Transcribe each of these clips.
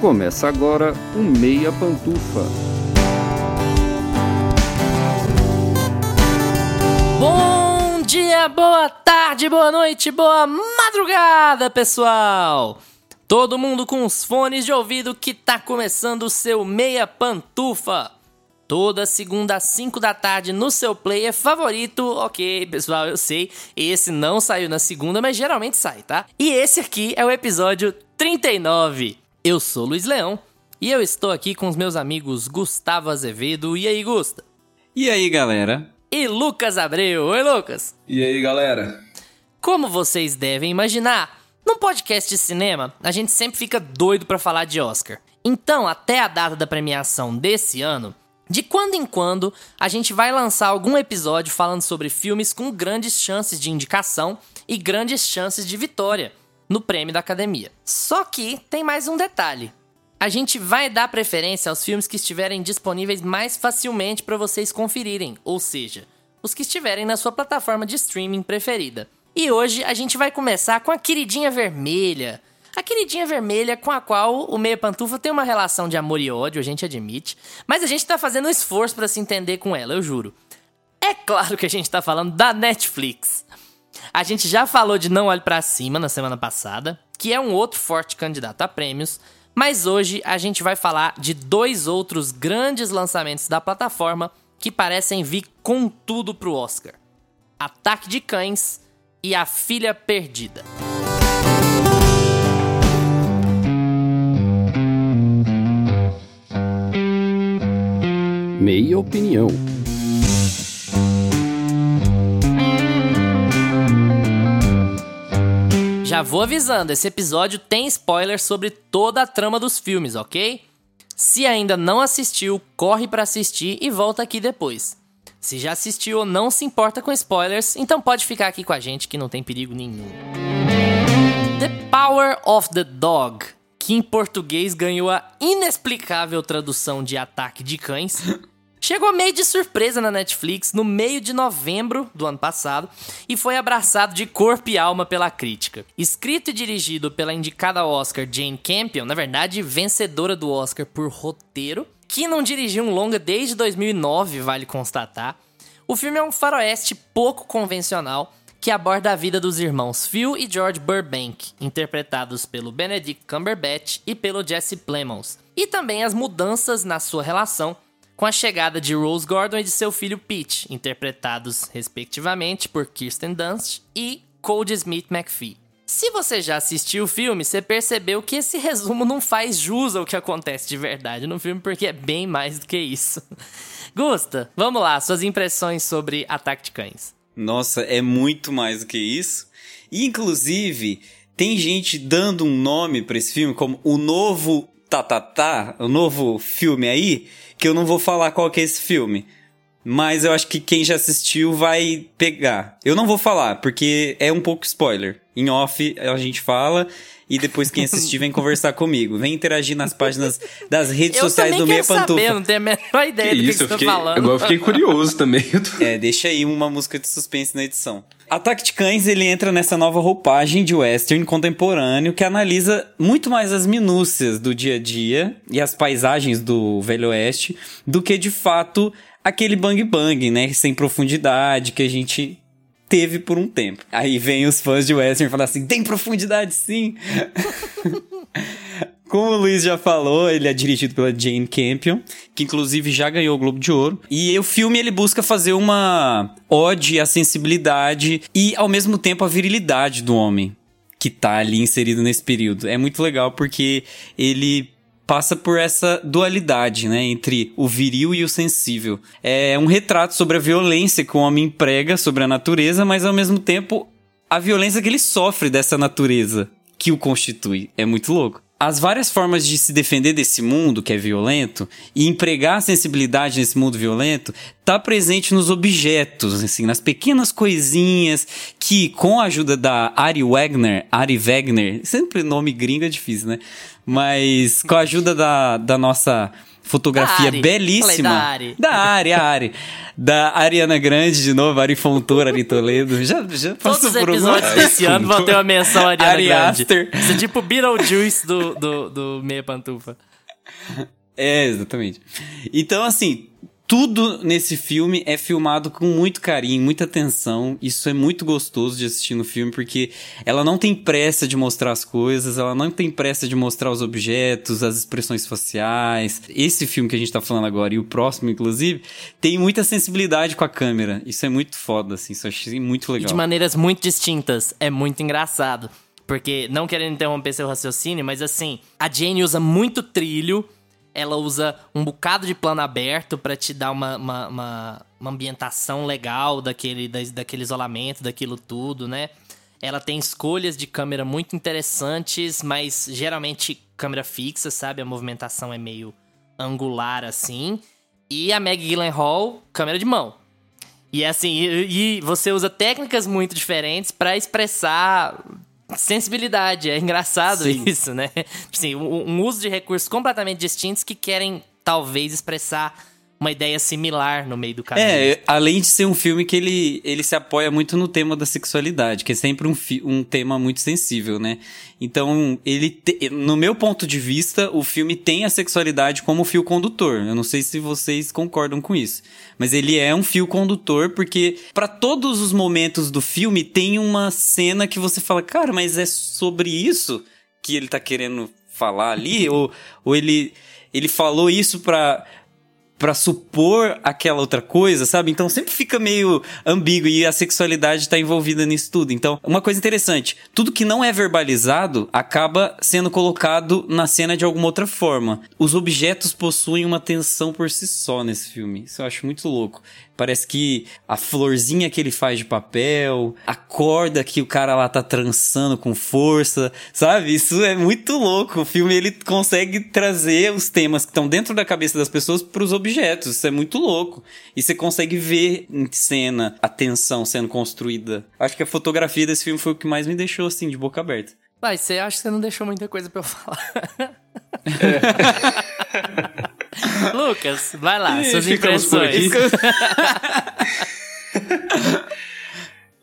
Começa agora o Meia Pantufa. Bom dia, boa tarde, boa noite, boa madrugada, pessoal! Todo mundo com os fones de ouvido que tá começando o seu Meia Pantufa. Toda segunda às 5 da tarde no seu player favorito. Ok, pessoal, eu sei, esse não saiu na segunda, mas geralmente sai, tá? E esse aqui é o episódio 39. Eu sou Luiz Leão e eu estou aqui com os meus amigos Gustavo Azevedo. E aí, Gusta? E aí, galera? E Lucas Abreu. Oi, Lucas. E aí, galera? Como vocês devem imaginar, num podcast de cinema, a gente sempre fica doido para falar de Oscar. Então, até a data da premiação desse ano, de quando em quando, a gente vai lançar algum episódio falando sobre filmes com grandes chances de indicação e grandes chances de vitória no prêmio da academia. Só que tem mais um detalhe. A gente vai dar preferência aos filmes que estiverem disponíveis mais facilmente para vocês conferirem, ou seja, os que estiverem na sua plataforma de streaming preferida. E hoje a gente vai começar com a queridinha vermelha, a queridinha vermelha com a qual o Meia Pantufa tem uma relação de amor e ódio, a gente admite, mas a gente tá fazendo um esforço para se entender com ela, eu juro. É claro que a gente tá falando da Netflix. A gente já falou de Não Olhe para Cima na semana passada, que é um outro forte candidato a prêmios, mas hoje a gente vai falar de dois outros grandes lançamentos da plataforma que parecem vir com tudo pro Oscar: Ataque de Cães e A Filha Perdida. Meia opinião. Já vou avisando, esse episódio tem spoilers sobre toda a trama dos filmes, ok? Se ainda não assistiu, corre para assistir e volta aqui depois. Se já assistiu ou não se importa com spoilers, então pode ficar aqui com a gente que não tem perigo nenhum. The Power of the Dog, que em português ganhou a inexplicável tradução de Ataque de Cães, Chegou meio de surpresa na Netflix no meio de novembro do ano passado e foi abraçado de corpo e alma pela crítica. Escrito e dirigido pela indicada Oscar Jane Campion, na verdade vencedora do Oscar por roteiro, que não dirigiu um longa desde 2009, vale constatar. O filme é um faroeste pouco convencional que aborda a vida dos irmãos Phil e George Burbank, interpretados pelo Benedict Cumberbatch e pelo Jesse Plemons, e também as mudanças na sua relação com a chegada de Rose Gordon e de seu filho Pete, interpretados respectivamente por Kirsten Dunst e Cody Smith McPhee. Se você já assistiu o filme, você percebeu que esse resumo não faz jus ao que acontece de verdade no filme, porque é bem mais do que isso. Gusta, vamos lá, suas impressões sobre Ataque de Cães. Nossa, é muito mais do que isso. Inclusive, tem gente dando um nome para esse filme como o novo Tatatá, o novo filme aí, que eu não vou falar qual que é esse filme. Mas eu acho que quem já assistiu vai pegar. Eu não vou falar, porque é um pouco spoiler. Em off a gente fala e depois quem assistir vem conversar comigo. Vem interagir nas páginas das redes eu sociais do Meia Pantufa. Saber, não tenho a menor ideia que do que, isso, que eu você fiquei, tá falando. Agora eu fiquei curioso também. É, deixa aí uma música de suspense na edição. Ataque de Cães, ele entra nessa nova roupagem de western contemporâneo que analisa muito mais as minúcias do dia a dia e as paisagens do Velho Oeste do que, de fato, aquele bang bang, né, sem profundidade que a gente teve por um tempo. Aí vem os fãs de western falar assim: "Tem profundidade sim". Como o Luiz já falou, ele é dirigido pela Jane Campion, que inclusive já ganhou o Globo de Ouro. E o filme ele busca fazer uma ode à sensibilidade e ao mesmo tempo a virilidade do homem que tá ali inserido nesse período. É muito legal porque ele passa por essa dualidade, né, entre o viril e o sensível. É um retrato sobre a violência que o homem emprega sobre a natureza, mas ao mesmo tempo a violência que ele sofre dessa natureza que o constitui. É muito louco as várias formas de se defender desse mundo que é violento e empregar a sensibilidade nesse mundo violento tá presente nos objetos, assim, nas pequenas coisinhas que, com a ajuda da Ari Wagner, Ari Wagner, sempre nome gringo é difícil, né? Mas com a ajuda da, da nossa fotografia Da belíssima. Da Ari. Da Ari, a Ari. Da Ariana Grande, de novo, Ari Fontoura, Ari Toledo. Já, já Todos passou os por episódios alguma... desse ano vão ter uma menção a Ariana Ari Grande. Aster. Isso é tipo o Beetlejuice do, do, do Meia Pantufa. É, exatamente. Então, assim, tudo nesse filme é filmado com muito carinho, muita atenção. Isso é muito gostoso de assistir no filme, porque ela não tem pressa de mostrar as coisas, ela não tem pressa de mostrar os objetos, as expressões faciais. Esse filme que a gente tá falando agora, e o próximo, inclusive, tem muita sensibilidade com a câmera. Isso é muito foda, assim, isso eu achei muito E legal. de maneiras muito distintas. É muito engraçado. Porque, não querendo interromper seu raciocínio, mas assim, a Jane usa muito trilho, ela usa um bocado de plano aberto pra te dar uma, uma, uma- uma ambientação legal daquele, da- daquele isolamento, daquilo tudo, né? Ela tem escolhas de câmera muito interessantes, mas geralmente câmera fixa, sabe? A movimentação é meio angular assim. E a Meg Gyllenhaal, câmera de mão. E assim, e, e você usa técnicas muito diferentes pra expressar sensibilidade. É engraçado Sim. isso, né? Assim, um, um uso de recursos completamente distintos que querem talvez expressar uma ideia similar no meio do caminho. É, além de ser um filme que ele, ele se apoia muito no tema da sexualidade, que é sempre um, um tema muito sensível, né? Então, ele te- no meu ponto de vista, o filme tem a sexualidade como fio condutor. Eu não sei se vocês concordam com isso, mas ele é um fio condutor porque para todos os momentos do filme tem uma cena que você fala, cara, mas é sobre isso que ele tá querendo falar ali ou, ou ele ele falou isso pra Pra supor aquela outra coisa, sabe? Então sempre fica meio ambíguo e a sexualidade tá envolvida nisso tudo. Então, uma coisa interessante, tudo que não é verbalizado acaba sendo colocado na cena de alguma outra forma. Os objetos possuem uma tensão por si só nesse filme. Isso eu acho muito louco. Parece que a florzinha que ele faz de papel, a corda que o cara lá tá trançando com força, sabe? Isso é muito louco. O filme ele consegue trazer os temas que estão dentro da cabeça das pessoas pros objetos. Isso é muito louco. E você consegue ver em cena a tensão sendo construída. Acho que a fotografia desse filme foi o que mais me deixou assim de boca aberta. Mas você acha que você não deixou muita coisa pra eu falar. Lucas, vai lá, suas impressões.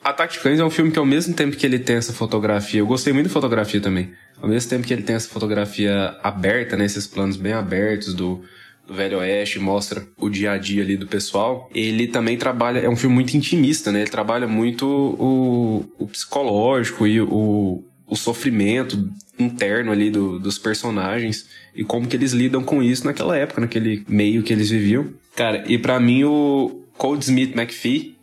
Ataque de Cães é um filme que, ao mesmo tempo que ele tem essa fotografia, eu gostei muito da fotografia também. Ao mesmo tempo que ele tem essa fotografia aberta, né, esses planos bem abertos do, do Velho Oeste, mostra o dia a dia ali do pessoal, ele também trabalha, é um filme muito intimista, né? Ele trabalha muito o, o psicológico e o, o sofrimento interno ali do- dos personagens e como que eles lidam com isso naquela época, naquele meio que eles viviam. Cara, e pra mim o Cold Smith McPhee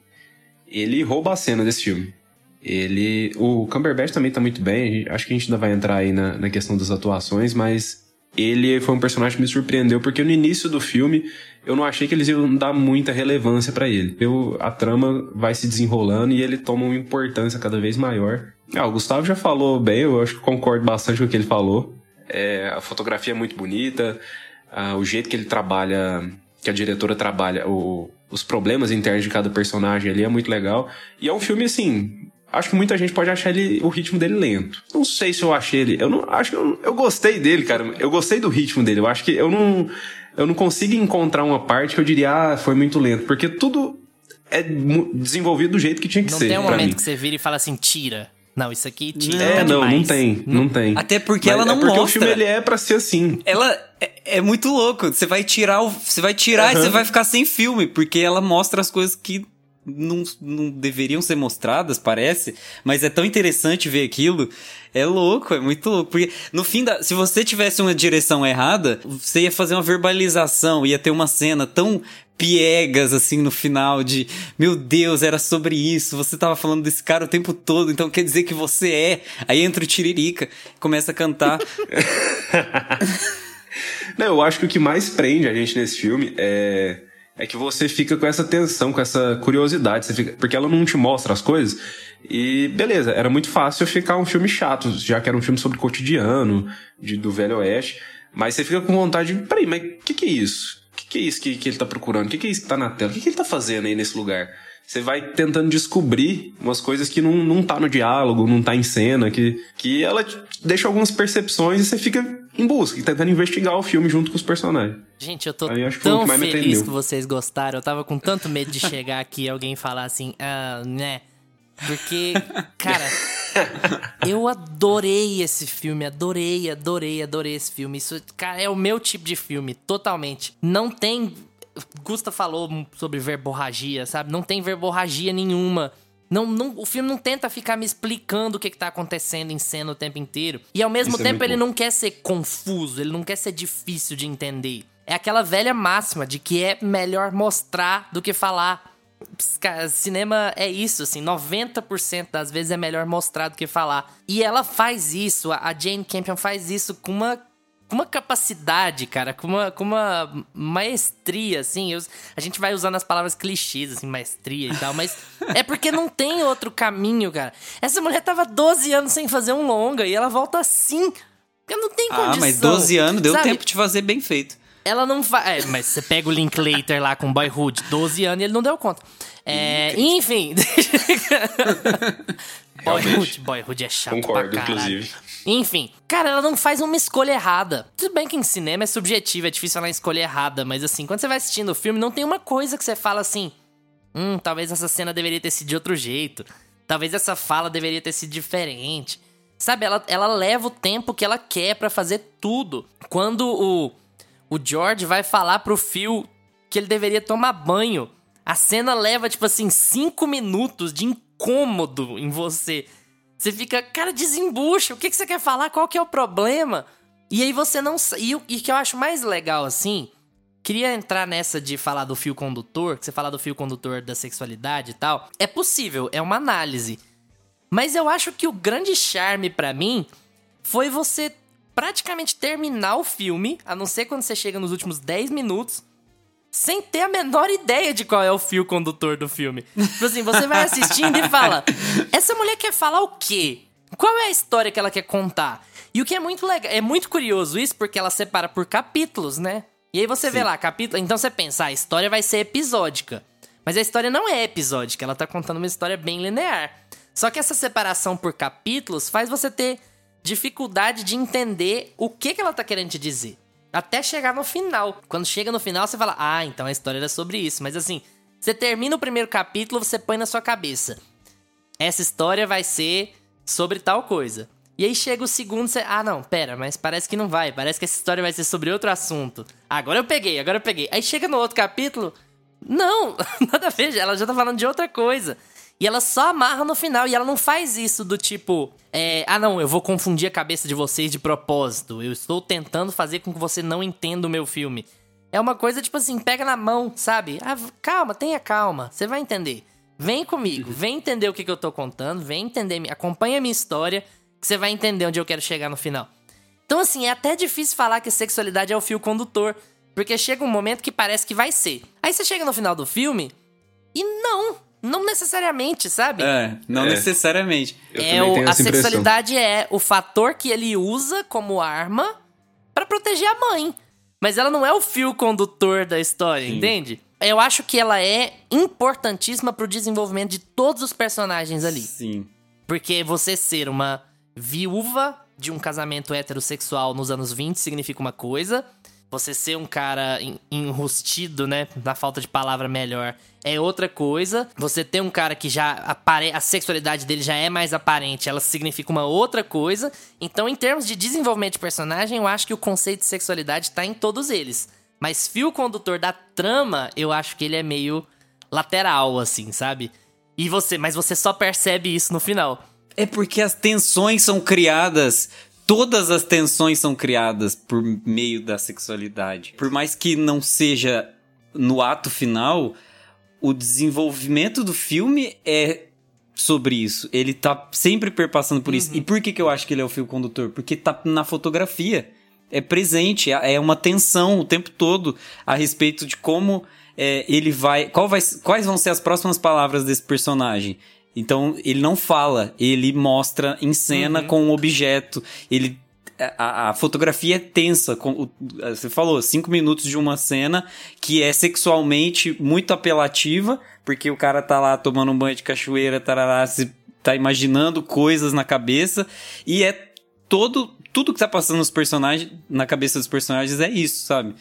ele rouba a cena desse filme. Ele. O Cumberbatch também tá muito bem. Acho que a gente ainda vai entrar aí na, na questão das atuações, mas ele foi um personagem que me surpreendeu, porque no início do filme eu não achei que eles iam dar muita relevância pra ele. Eu, a trama vai se desenrolando e ele toma uma importância cada vez maior. Ah, o Gustavo já falou bem, eu acho que concordo bastante com o que ele falou. É, a fotografia é muito bonita, ah, o jeito que ele trabalha, que a diretora trabalha, o- os problemas internos de cada personagem ali é muito legal. E é um filme assim. Acho que muita gente pode achar ele, o ritmo dele lento. Não sei se eu achei ele. Eu não acho que eu, eu gostei dele, cara. Eu gostei do ritmo dele. Eu acho que eu não eu não consigo encontrar uma parte que eu diria, ah, foi muito lento, porque tudo é desenvolvido do jeito que tinha que Não ser tem um momento mim. que você vira e fala assim, tira. Não, isso aqui tira. É, não, não demais. tem, não tem. Até porque Mas ela não é porque mostra. o filme ele é pra ser assim. Ela é, é muito louco. Você vai tirar o, você vai tirar e Aham. você vai ficar sem filme, porque ela mostra as coisas que não, não deveriam ser mostradas, parece, mas é tão interessante ver aquilo. É louco, é muito louco. Porque no fim da. Se você tivesse uma direção errada, você ia fazer uma verbalização, ia ter uma cena tão piegas assim no final de meu Deus, era sobre isso, você tava falando desse cara o tempo todo, então quer dizer que você é. Aí entra o Tiririca, começa a cantar. Não, eu acho que o que mais prende a gente nesse filme é, é que você fica com essa tensão, com essa curiosidade. Fica, porque ela não te mostra as coisas. E beleza, era muito fácil ficar um filme chato, já que era um filme sobre cotidiano, de, do Velho Oeste. Mas você fica com vontade de. Peraí, mas o que, que é isso? O que, é isso que, que ele tá procurando? O que, que é isso que tá na tela? O que, que ele tá fazendo aí nesse lugar? Você vai tentando descobrir umas coisas que não, não tá no diálogo, não tá em cena, que, que ela deixa algumas percepções e você fica em busca tentando investigar o filme junto com os personagens. Gente, eu tô Aí tão que feliz que vocês gostaram. Eu tava com tanto medo de chegar aqui e alguém falar assim, ah, né? Porque, cara, eu adorei esse filme, adorei, adorei, adorei esse filme. Isso, cara, é o meu tipo de filme, totalmente. Não tem. Gusta falou sobre verborragia, sabe? Não tem verborragia nenhuma. Não, não, o filme não tenta ficar me explicando o que, que tá acontecendo em cena o tempo inteiro. E ao mesmo Isso é tempo muito ele bom. não quer ser confuso, ele não quer ser difícil de entender. É aquela velha máxima de que é melhor mostrar do que falar. Cinema é isso, assim, 90% das vezes é melhor mostrar do que falar. E ela faz isso, a a Jane Campion faz isso com uma, com uma capacidade, cara, com uma, com uma maestria, assim. Eu- a gente vai usando as palavras clichês, assim, maestria e tal, mas é porque não tem outro caminho, cara. Essa mulher tava 12 anos sem fazer um longa e ela volta assim. Porque não tem condição. Ah, mas 12 anos deu sabe? tempo de fazer bem feito. Ela não faz. É, mas você pega o Linklater lá com Boyhood, 12 anos e ele não deu conta. É, enfim. Boyhood, Boyhood é chato Concordo, pra caralho. inclusive. Enfim, cara, ela não faz uma escolha errada. Tudo bem que em cinema é subjetivo, é difícil falar escolha errada, mas assim, quando você vai assistindo o filme, não tem uma coisa que você fala assim: hum, talvez essa cena deveria ter sido de outro jeito. Talvez essa fala deveria ter sido diferente. Sabe, ela, ela leva o tempo que ela quer pra fazer tudo. Quando o, o George vai falar pro Phil que ele deveria tomar banho, a cena leva, tipo assim, cinco minutos de incômodo em você. Você fica, cara, desembucha, o que, que você quer falar? Qual que é o problema? E aí você não. E o que eu acho mais legal, assim. Queria entrar nessa de falar do fio condutor, que você fala do fio condutor da sexualidade e tal. É possível, é uma análise. Mas eu acho que o grande charme pra mim foi você praticamente terminar o filme, a não ser quando você chega nos últimos 10 minutos, sem ter a menor ideia de qual é o fio condutor do filme. Tipo assim, você vai assistindo e fala: essa mulher quer falar o quê? Qual é a história que ela quer contar? E o que é muito legal, é muito curioso isso, porque ela separa por capítulos, né? E aí você vê lá, capítulo. Então você pensa, ah, a história vai ser episódica. Mas a história não é episódica, ela tá contando uma história bem linear. Só que essa separação por capítulos faz você ter dificuldade de entender o que, que ela tá querendo te dizer. Até chegar no final. Quando chega no final, você fala, ah, então a história era sobre isso. Mas assim, você termina o primeiro capítulo, você põe na sua cabeça. Essa história vai ser sobre tal coisa. E aí chega o segundo, você. Ah, não, pera, mas parece que não vai. Parece que essa história vai ser sobre outro assunto. Agora eu peguei, agora eu peguei. Aí chega no outro capítulo. Não, nada a ver, ela já tá falando de outra coisa. E ela só amarra no final. E ela não faz isso do tipo. é, ah, não, eu vou confundir a cabeça de vocês de propósito. Eu estou tentando fazer com que você não entenda o meu filme. É uma coisa tipo assim, pega na mão, sabe? Ah, calma, tenha calma, você vai entender. Vem comigo, vem entender o que, que eu tô contando, vem entender, acompanha a minha história, que você vai entender onde eu quero chegar no final. Então, assim, é até difícil falar que sexualidade é o fio condutor, porque chega um momento que parece que vai ser. Aí você chega no final do filme e não, não necessariamente, sabe? É, não É. necessariamente. Eu é o, tenho a essa impressão. sexualidade é o fator que ele usa como arma pra proteger a mãe. Mas ela não é o fio condutor da história, entende? Eu acho que ela é importantíssima pro desenvolvimento de todos os personagens ali. Sim. Porque você ser uma viúva de um casamento heterossexual nos anos 20 significa uma coisa. Você ser um cara en- enrustido, né? Na falta de palavra melhor, é outra coisa. Você ter um cara que já apare... a sexualidade dele já é mais aparente, ela significa uma outra coisa. Então, em termos de desenvolvimento de personagem, eu acho que o conceito de sexualidade tá em todos eles. Mas fio condutor da trama, eu acho que ele é meio lateral, assim, sabe? E você, mas você só percebe isso no final. É porque as tensões são criadas. Todas as tensões são criadas por meio da sexualidade. Por mais que não seja no ato final, o desenvolvimento do filme é sobre isso. Ele tá sempre perpassando por isso. E por que, que eu acho que ele é o fio condutor? Porque tá na fotografia. É presente, é é uma tensão o tempo todo a respeito de como é, ele vai, qual vai. Quais vão ser as próximas palavras desse personagem? Então, ele não fala, ele mostra em cena com um objeto. Ele. A, a fotografia é tensa. Com, você falou, cinco minutos de uma cena que é sexualmente muito apelativa, porque o cara tá lá tomando um banho de cachoeira, tarará, se tá imaginando coisas na cabeça, e é todo tudo que tá passando nos personagens, na cabeça dos personagens é isso, sabe?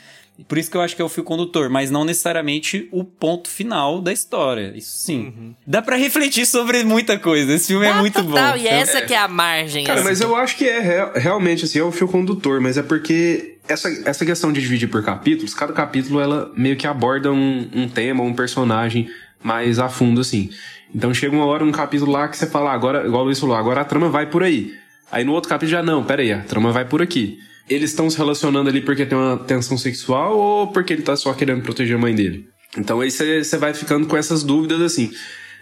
Por isso que eu acho que é o fio condutor, mas não necessariamente o ponto final da história. Isso sim. Dá pra refletir sobre muita coisa. Esse filme é muito total, bom. E essa que é a margem. Cara, assim. mas eu acho que é real- realmente assim, é o fio condutor, mas é porque essa, essa questão de dividir por capítulos, cada capítulo ela meio que aborda um, um tema, um personagem mais a fundo, assim. Então chega uma hora, um capítulo lá que você fala, ah, agora, igual o Luiz falou, agora a trama vai por aí. Aí no outro capítulo já, não, pera aí, a trama vai por aqui. Eles estão se relacionando ali porque tem uma tensão sexual ou porque ele tá só querendo proteger a mãe dele? Então aí você vai ficando com essas dúvidas assim.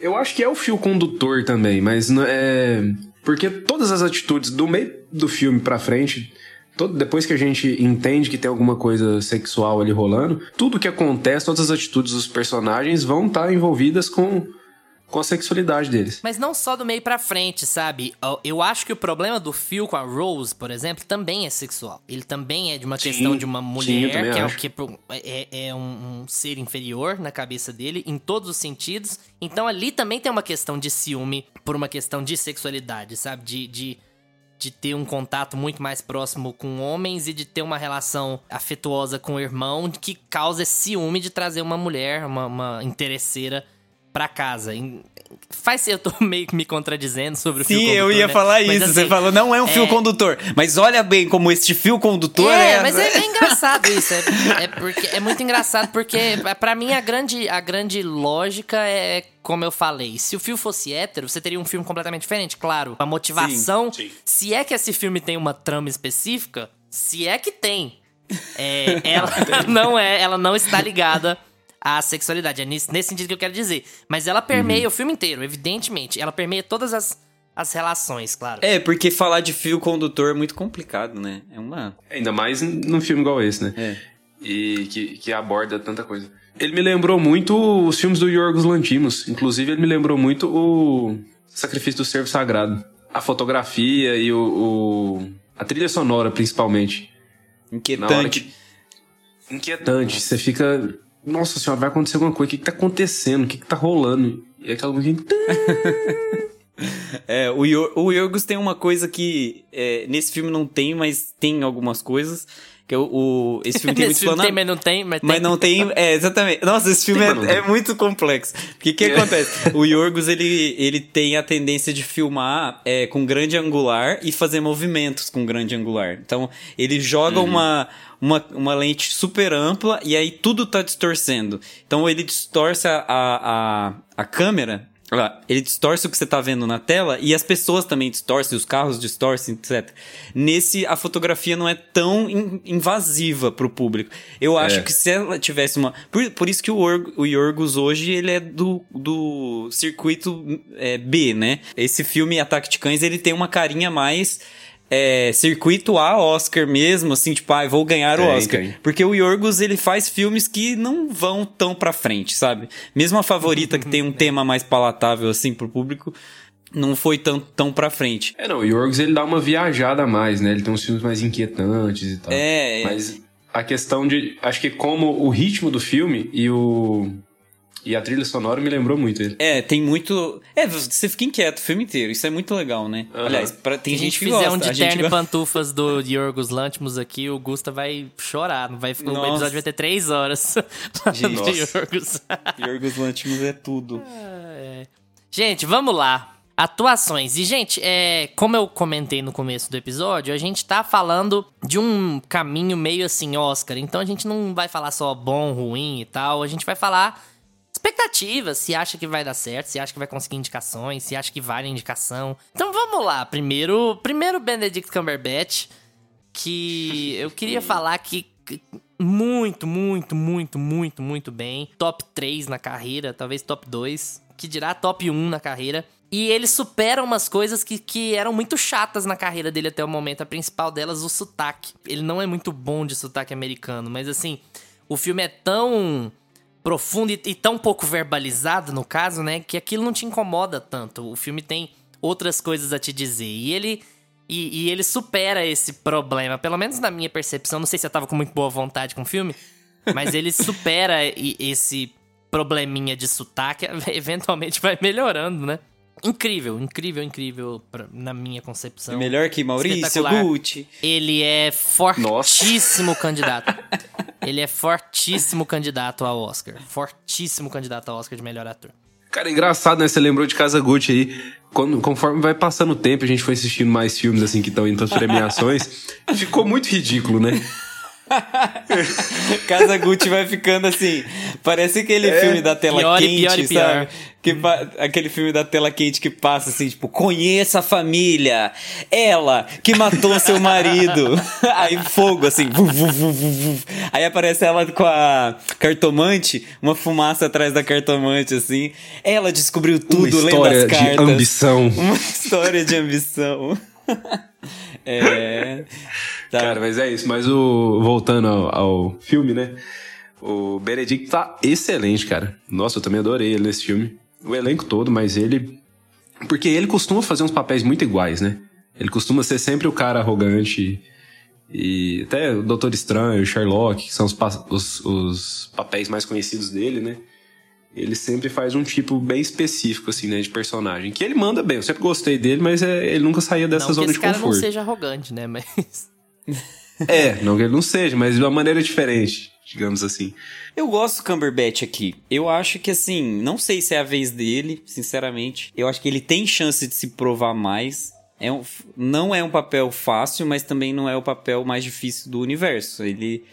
Eu acho que é o fio condutor também, mas é. Porque todas as atitudes do meio do filme pra frente, todo, depois que a gente entende que tem alguma coisa sexual ali rolando, tudo que acontece, todas as atitudes dos personagens vão estar envolvidas com, com a sexualidade deles. Mas não só do meio pra frente, sabe? Eu- acho que o problema do Phil com a Rose, por exemplo, também é sexual. Ele também é de uma Sim, questão de uma sim, mulher, também que é, que é, é um, um ser inferior na cabeça dele, em todos os sentidos. Então ali também tem uma questão de ciúme por uma questão de sexualidade, sabe? De. de de ter um contato muito mais próximo com homens e de ter uma relação afetuosa com o irmão que causa esse ciúme de trazer uma mulher, uma, uma interesseira pra casa. Faz eu tô meio que me contradizendo sobre o fio Sim, condutor, eu ia né? falar Mas, isso. Você assim, falou, não é um fio é- condutor. Mas olha bem como este fio condutor é. É, mas é, é engraçado isso. É, é porque, é muito engraçado porque, pra mim, a grande, a grande lógica é como eu falei. Se o filme fosse hétero, você teria um filme completamente diferente, claro. A motivação. Sim, sim. Se é que esse filme tem uma trama específica, se é que tem. é, ela não é, ela não está ligada à sexualidade. É nesse, nesse sentido que eu quero dizer. Mas ela permeia o filme inteiro, evidentemente. Ela permeia todas as, as relações, claro. É, porque falar de fio condutor é muito complicado, né? É uma. Ainda mais num filme igual esse, né? É. E que, que aborda tanta coisa. Ele me lembrou muito os filmes do Yorgos Lantimos. Inclusive, ele me lembrou muito o Sacrifício do Servo Sagrado. A fotografia e o, o- a trilha sonora, principalmente. Inquietante. que... Inquietante. Você fica... Nossa senhora, vai acontecer alguma coisa. O que, que tá acontecendo? O que, que tá rolando? E aquela música... É, o, Yor- o Yorgos tem uma coisa que é, nesse filme não tem, mas tem algumas coisas. Que é o, o- esse filme tem muito filme tem, mas não tem, mas, Mas tem. não tem. É, exatamente. Nossa, esse filme Tem, é, é muito complexo. Porque o que acontece? O Yorgos, ele, ele tem a tendência de filmar é, com grande angular e fazer movimentos com grande angular. Então, ele joga uma, uma, uma lente super ampla e aí tudo tá distorcendo. Então, ele distorce a, a, a, a câmera. Ele distorce o que você tá vendo na tela e as pessoas também distorcem, os carros distorcem, etc. Nesse, a fotografia não é tão in- invasiva pro público. Eu acho É. que se ela tivesse uma. Por, por isso que o, o Yorgos hoje ele é do, do circuito é, B, né? Esse filme Ataque de Cães ele tem uma carinha mais. É, circuito A Oscar mesmo, assim, tipo, ah, vou ganhar o Tem, Oscar. tem. Porque o Yorgos, ele faz filmes que não vão tão pra frente, sabe? Mesmo a favorita, que tem um tema mais palatável, assim, pro público, não foi tão, tão pra frente. É, não, o Yorgos ele dá uma viajada a mais, né? Ele tem uns filmes mais inquietantes e tal. É, é. Mas a questão de. Acho que como o ritmo do filme e o. E a trilha sonora me lembrou muito ele. É, tem muito. É, você fica inquieto o filme inteiro. Isso é muito legal, né? Aham. Aliás, pra, tem Se a gente que fizer gosta. um de a gente terno e gosta. pantufas do Yorgos Lanthimos aqui, o Gusta vai chorar. Não vai, o episódio vai ter três horas Gente. de Yorgos. Yorgos Lanthimos é tudo. Gente, vamos lá. Atuações. E, gente, é, como eu comentei no começo do episódio, a gente tá falando de um caminho meio assim, Oscar. Então a gente não vai falar só bom, ruim e tal. A gente vai falar expectativas, se acha que vai dar certo, se acha que vai conseguir indicações, se acha que vale indicação. Então vamos lá. Primeiro, primeiro Benedict Cumberbatch, que eu queria falar que que muito, muito, muito, muito, muito bem. Top 3 na carreira, talvez top 2, que dirá top 1 na carreira. E ele supera umas coisas que, que eram muito chatas na carreira dele até o momento. A principal delas, o sotaque. Ele não é muito bom de sotaque americano, mas assim, o filme é tão profundo e, e tão pouco verbalizado, no caso, né? Que aquilo não te incomoda tanto. O filme tem outras coisas a te dizer. E ele. E, e ele supera esse problema, pelo menos na minha percepção. Não sei se eu tava com muito boa vontade com o filme, mas ele supera e- esse probleminha de sotaque, eventualmente vai melhorando, né? incrível, incrível, incrível pra- na minha concepção. É melhor que Maurício. Gucci. Ele é fortíssimo candidato. Ele é fortíssimo candidato ao Oscar. Fortíssimo candidato ao Oscar de melhor ator. Cara, é engraçado, né? Você lembrou de Casa Gucci aí. Quando, conforme vai passando o tempo, a gente foi assistindo mais filmes assim que estão indo para premiações. ficou muito ridículo, né? Casa Gucci vai ficando assim. Parece aquele É. filme da tela Pior quente, pior pior. sabe? Que pa- Aquele filme da tela quente que passa assim, tipo, conheça a família. Ela que matou seu marido. Aí fogo, assim. vu, vu, vu, vu, vu. Aí aparece ela com a cartomante, uma fumaça atrás da cartomante, assim. Ela descobriu tudo Uma lendo história as de cartas. ambição. Uma história de ambição. é. Tá. Cara, mas é isso. Mas o. Voltando ao, ao filme, né? O Benedict tá excelente, cara. Nossa, eu também adorei ele nesse filme. O elenco todo, mas ele. Porque ele costuma fazer uns papéis muito iguais, né? Ele costuma ser sempre o cara arrogante. E até o Doutor Estranho, o Sherlock, que são os, pa- os- os papéis mais conhecidos dele, né? Ele sempre faz um tipo bem específico, assim, né? De personagem. Que ele manda bem. Eu sempre gostei dele, mas é, ele nunca saía dessa não que zona esse de cara conforto. não seja arrogante, né? Mas. É, não que ele não seja, mas de uma maneira diferente, digamos assim. Eu gosto do Cumberbatch aqui. Eu acho que, assim, não sei se é a vez dele, sinceramente. Eu acho que ele tem chance de se provar mais. É um, não é um papel fácil, mas também não é o papel mais difícil do universo. Ele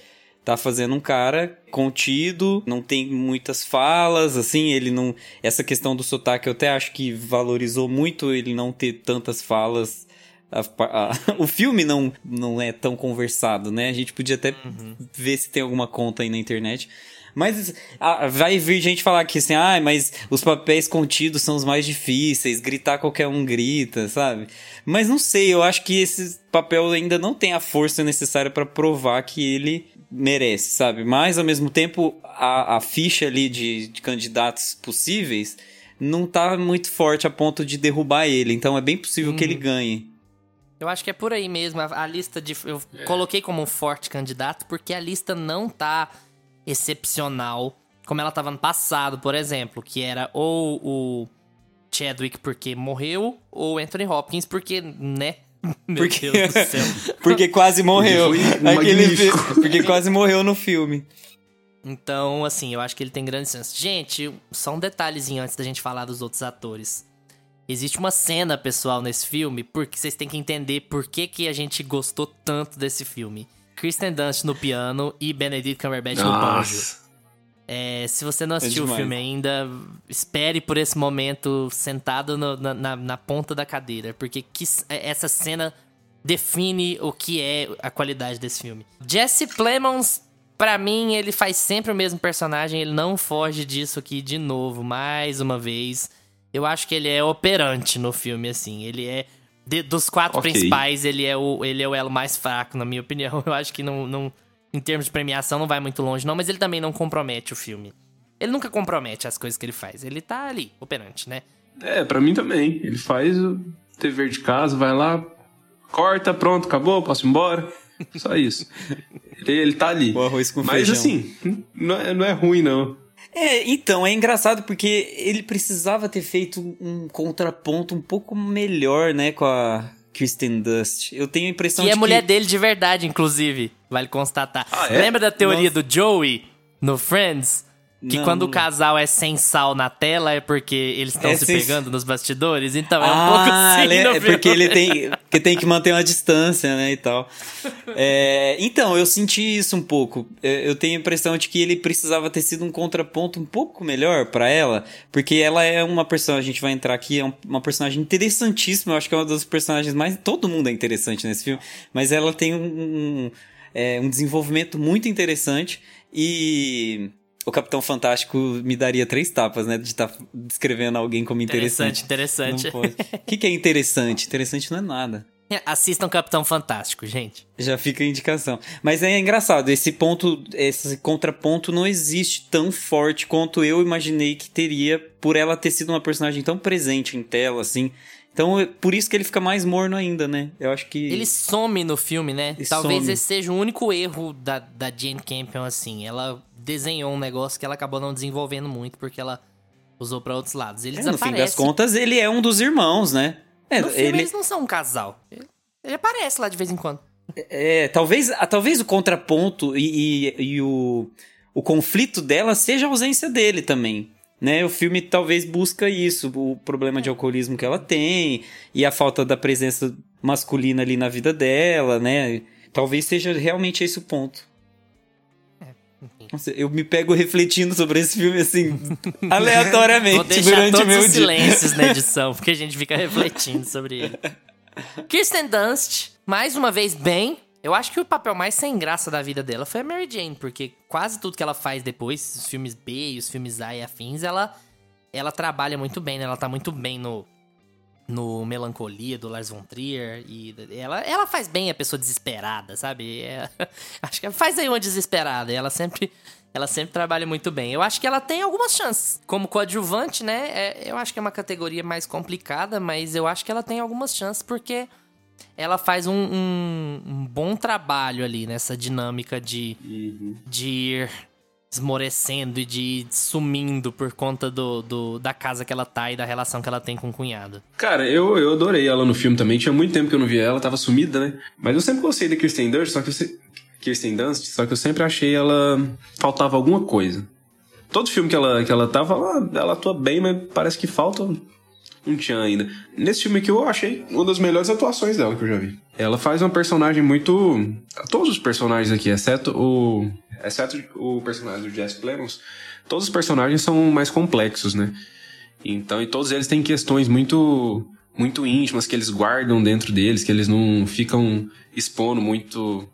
tá fazendo um cara contido, não tem muitas falas, assim, ele não... Essa questão do sotaque eu até acho que valorizou muito ele não ter tantas falas. A- a- o filme não, não é tão conversado, né? A gente podia até ver se tem alguma conta aí na internet. Mas ah, vai vir gente falar que assim, ah, mas os papéis contidos são os mais difíceis, gritar qualquer um grita, sabe? Mas não sei, eu acho que esse papel ainda não tem a força necessária pra provar que ele merece, sabe? Mas ao mesmo tempo, a, a ficha ali de, de candidatos possíveis não tá muito forte a ponto de derrubar ele, então é bem possível que ele ganhe. Eu acho que é por aí mesmo. A, a lista de. Eu coloquei como um forte candidato porque a lista não tá excepcional como ela tava no passado, por exemplo, que era ou o Chadwick porque morreu, ou Anthony Hopkins porque, né? Meu Porque- Deus do céu. Porque quase morreu. Aquele fi- porque quase morreu no filme. Então, assim, eu acho que ele tem grandes chances. Gente, só um detalhezinho antes da gente falar dos outros atores. Existe uma cena, pessoal, nesse filme, porque vocês têm que entender por que, que a gente gostou tanto desse filme. Kristen Dunst no piano e Benedict Cumberbatch no banjo. Nossa. É, se você não assistiu o demais. filme ainda, espere por esse momento sentado no- na, na- na ponta da cadeira, porque que é, essa cena define o que é a qualidade desse filme. Jesse Plemons, pra mim, ele faz sempre o mesmo personagem, ele não foge disso aqui de novo, mais uma vez. Eu acho que ele é operante no filme, assim. Ele é. de- dos quatro Ok. principais, ele é, o, ele é o elo mais fraco, na minha opinião. Eu acho que não, não. Em termos de premiação, não vai muito longe, não, mas ele também não compromete o filme. Ele nunca compromete as coisas que ele faz. Ele tá ali, operante, né? É, pra mim também. Ele faz o dever de casa, vai lá, corta, pronto, acabou, posso ir embora. Só isso. Ele, ele tá ali. O arroz com Mas feijão. assim, não é, não é ruim, não. É, então, é engraçado porque ele precisava ter feito um contraponto um pouco melhor, né, com a Kristen Dust. Eu tenho a impressão Que de é que... mulher dele de verdade, inclusive. Vale constatar. Ah, é? Lembra da teoria do Joey no Friends? Que Não, quando não o casal é sem sal na tela é porque eles estão É se pegando nos bastidores? Então, é um pouco Ah, assim no é porque ele tem que tem que manter uma distância, né, e tal. É, então, eu senti isso um pouco. É, Eu tenho a impressão de que ele precisava ter sido um contraponto um pouco melhor pra ela, porque ela é uma personagem, a gente vai entrar aqui, é um- uma personagem interessantíssima, eu acho que é uma das personagens mais... Todo mundo é interessante nesse filme, mas ela tem um, um, é, um desenvolvimento muito interessante e... O Capitão Fantástico me daria três tapas, né? De estar descrevendo alguém como interessante. Interessante, interessante. O que, que é interessante? Interessante não é nada. Assistam Capitão Fantástico, gente. Já fica a indicação. Mas é engraçado, esse ponto, esse contraponto não existe tão forte quanto eu imaginei que teria por ela ter sido uma personagem tão presente em tela, assim. Então, é por isso que ele fica mais morno ainda, né? Eu acho que. Ele some no filme, né? Ele Talvez some. esse seja o único erro da, da Jane Campion, assim. Ela desenhou um negócio que ela acabou não desenvolvendo muito, porque ela Usou pra outros lados. Ele É, no fim das contas, ele é um dos irmãos, né? É, No filme, ele, eles não são um casal. Ele, aparece lá de vez em quando. é, talvez, ah, talvez o contraponto e, e- e o, o conflito dela seja a ausência dele também. Né, o filme talvez busca isso, o problema de alcoolismo que ela tem e a falta da presença masculina ali na vida dela, né? Talvez seja realmente esse o ponto. enfim. Nossa, eu me pego refletindo sobre esse filme assim, aleatoriamente Vou deixar durante todos meu os dia. silêncios na edição, porque a gente fica refletindo sobre ele. Kirsten Dunst, mais uma vez bem. Eu acho que o papel mais sem graça da vida dela foi a Mary Jane, porque quase tudo que ela faz depois, os filmes B e os filmes A e afins, ela, ela trabalha muito bem, né? Ela tá muito bem no, no Melancolia do Lars von Trier. E ela, ela faz bem a pessoa desesperada, sabe? É- acho que faz aí uma desesperada. Ela sempre, ela sempre trabalha muito bem. Eu acho que ela tem algumas chances. Como coadjuvante, né? é- eu acho que é uma categoria mais complicada, mas eu acho que ela tem algumas chances porque ela faz um, um- um bom trabalho ali nessa dinâmica de, de ir esmorecendo e de ir sumindo por conta do, do- da casa que ela tá e da relação que ela tem com o cunhado. Cara, eu, eu adorei ela no filme também. Tinha muito tempo que eu não via ela, tava sumida, né? Mas eu sempre gostei da Kirsten Dunst, só que eu se... Kirsten Dunst, só que eu sempre achei ela faltava alguma coisa. Todo filme que ela que ela tava, ela, ela atua bem, mas parece que falta um tchan ainda. Nesse filme aqui eu achei uma das melhores atuações dela que eu já vi. Ela faz uma personagem muito todos os personagens aqui, exceto o exceto o personagem do Jesse Plemons, todos os personagens são mais complexos, né? Então, e todos eles têm questões muito muito íntimas que eles guardam dentro deles, que eles não ficam expondo muito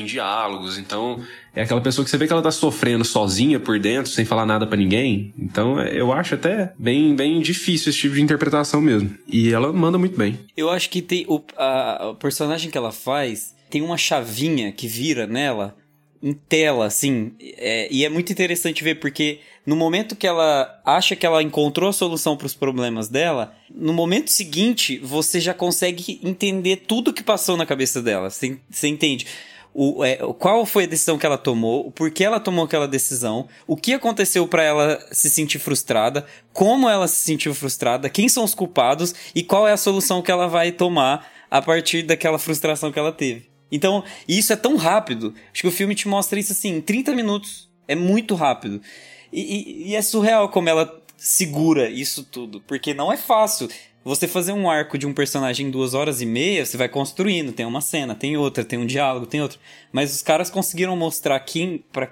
em diálogos. Então, é aquela pessoa que você vê que ela tá sofrendo sozinha por dentro, sem falar nada pra ninguém. Então, é- eu acho até bem bem difícil esse tipo de interpretação mesmo. E ela manda muito bem. Eu acho que tem o, a, o personagem que ela faz tem uma chavinha que vira nela em tela, assim. é, e é muito interessante ver porque no momento que ela acha que ela encontrou a solução para os problemas dela, no momento seguinte você já consegue entender tudo que passou na cabeça dela. Você entende? O, é, qual foi a decisão que ela tomou, o porquê ela tomou aquela decisão, o que aconteceu para ela se sentir frustrada, como ela se sentiu frustrada, quem são os culpados e qual é a solução que ela vai tomar a partir daquela frustração que ela teve. Então, isso é tão rápido. Acho que o filme te mostra isso assim, em 30 minutos. É muito rápido. E, e- e é surreal como ela segura isso tudo. Porque não é fácil. Você fazer um arco de um personagem em duas horas e meia, você vai construindo. Tem uma cena, tem outra, tem um diálogo, tem outro. Mas os caras conseguiram mostrar quem, pra,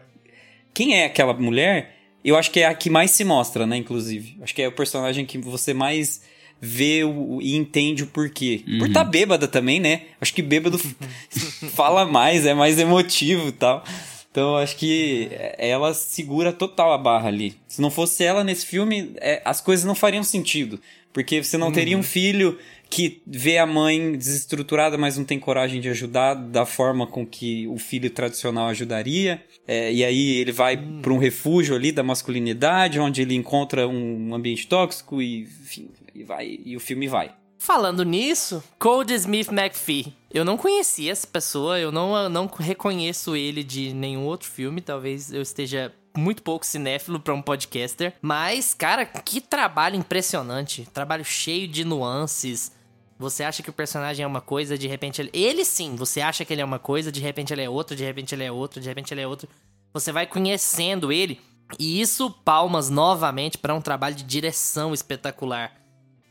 quem é aquela mulher. Eu acho que é a que mais se mostra, né? Inclusive. Acho que é o personagem que você mais vê o- e entende o porquê. Por estar bêbada também, né? Acho que bêbado fala mais, é mais emotivo e tal. Então eu acho que ela segura total a barra ali. Se não fosse ela nesse filme, é, as coisas não fariam sentido. Porque você não teria um filho que vê a mãe desestruturada, mas não tem coragem de ajudar da forma com que o filho tradicional ajudaria. É, e aí ele vai para um refúgio ali da masculinidade, onde ele encontra um ambiente tóxico e, enfim, e vai e o filme vai. Falando nisso, Cody Smith McPhee. Eu não conhecia essa pessoa, eu não, eu não reconheço ele de nenhum outro filme. Talvez eu esteja muito pouco cinéfilo pra um podcaster. Mas, cara, que trabalho impressionante. Trabalho cheio de nuances. Você acha que o personagem é uma coisa, de repente ele. Ele sim, você acha que ele é uma coisa, de repente ele é outra, de repente ele é outra, de repente ele é outro. Você vai conhecendo ele. E isso, palmas novamente pra um trabalho de direção espetacular.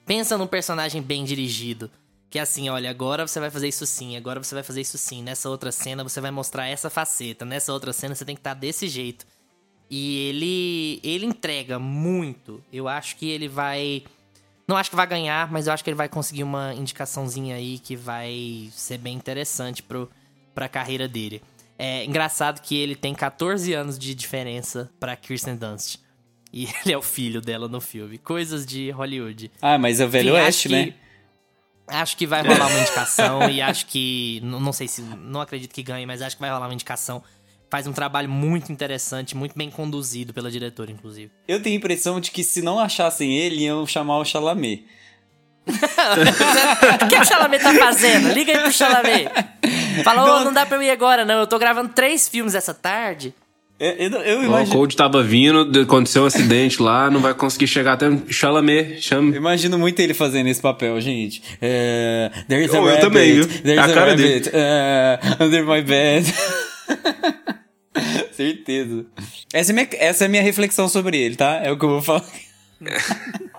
Pensa num personagem bem dirigido. Que é assim, olha, agora você vai fazer isso sim, agora você vai fazer isso sim. Nessa outra cena você vai mostrar essa faceta, nessa outra cena você tem que estar desse jeito. E ele ele entrega muito. Eu acho que ele vai não acho que vai ganhar, mas eu acho que ele vai conseguir uma indicaçãozinha aí que vai ser bem interessante pro, pra carreira dele. É engraçado que ele tem 14 anos de diferença pra Kirsten Dunst. E ele é o filho dela no filme. Coisas de Hollywood. Ah, mas é o Velho Oeste, né? Acho que vai rolar uma indicação e acho que. Não sei se. Não acredito que ganhe, mas acho que vai rolar uma indicação. Faz um trabalho muito interessante, muito bem conduzido pela diretora, inclusive. Eu tenho a impressão de que se não achassem ele, iam chamar o Chalamet. o que o Chalamet tá fazendo? Liga aí pro Chalamet. Fala, ô, não dá pra eu ir agora, não. Eu tô gravando três filmes essa tarde. Eu, eu, eu Ó, O imagino, Cold tava vindo, aconteceu um acidente lá, não vai conseguir chegar até Chalamet, eu chama. imagino muito ele fazendo esse papel, gente. É, there's a Eu- eu rabbit, também, viu? There's É a a, cara rabbit é, under my bed. Certeza. Essa é, minha, essa é minha reflexão sobre ele, tá? É o que eu vou falar.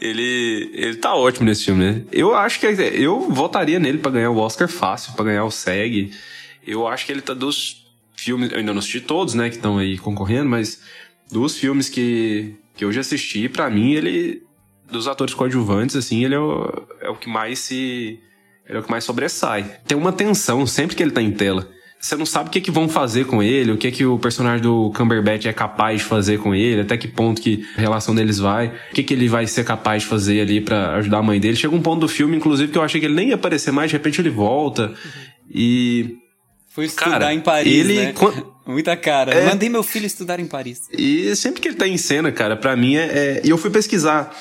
Ele, ele tá ótimo nesse filme, né? Eu acho que eu votaria nele pra ganhar o Oscar fácil, pra ganhar o SEG. Eu acho que ele tá dos filmes, eu ainda não assisti todos, né, que estão aí concorrendo, mas dos filmes que, que eu já assisti, pra mim ele dos atores coadjuvantes assim, ele é o, é o que mais se ele é o que mais sobressai. Tem uma tensão sempre que ele tá em tela. Você não sabe o que, que vão fazer com ele, o que, que o personagem do Cumberbatch é capaz de fazer com ele, até que ponto que a relação deles vai, o que, que ele vai ser capaz de fazer ali pra ajudar a mãe dele. Chega um ponto do filme, inclusive, que eu achei que ele nem ia aparecer mais, de repente ele volta. E. Foi estudar Cara, em Paris, ele- né? quan- Muita cara. É. Mandei meu filho estudar em Paris. E sempre que ele tá em cena, cara, pra mim é. é- E eu fui pesquisar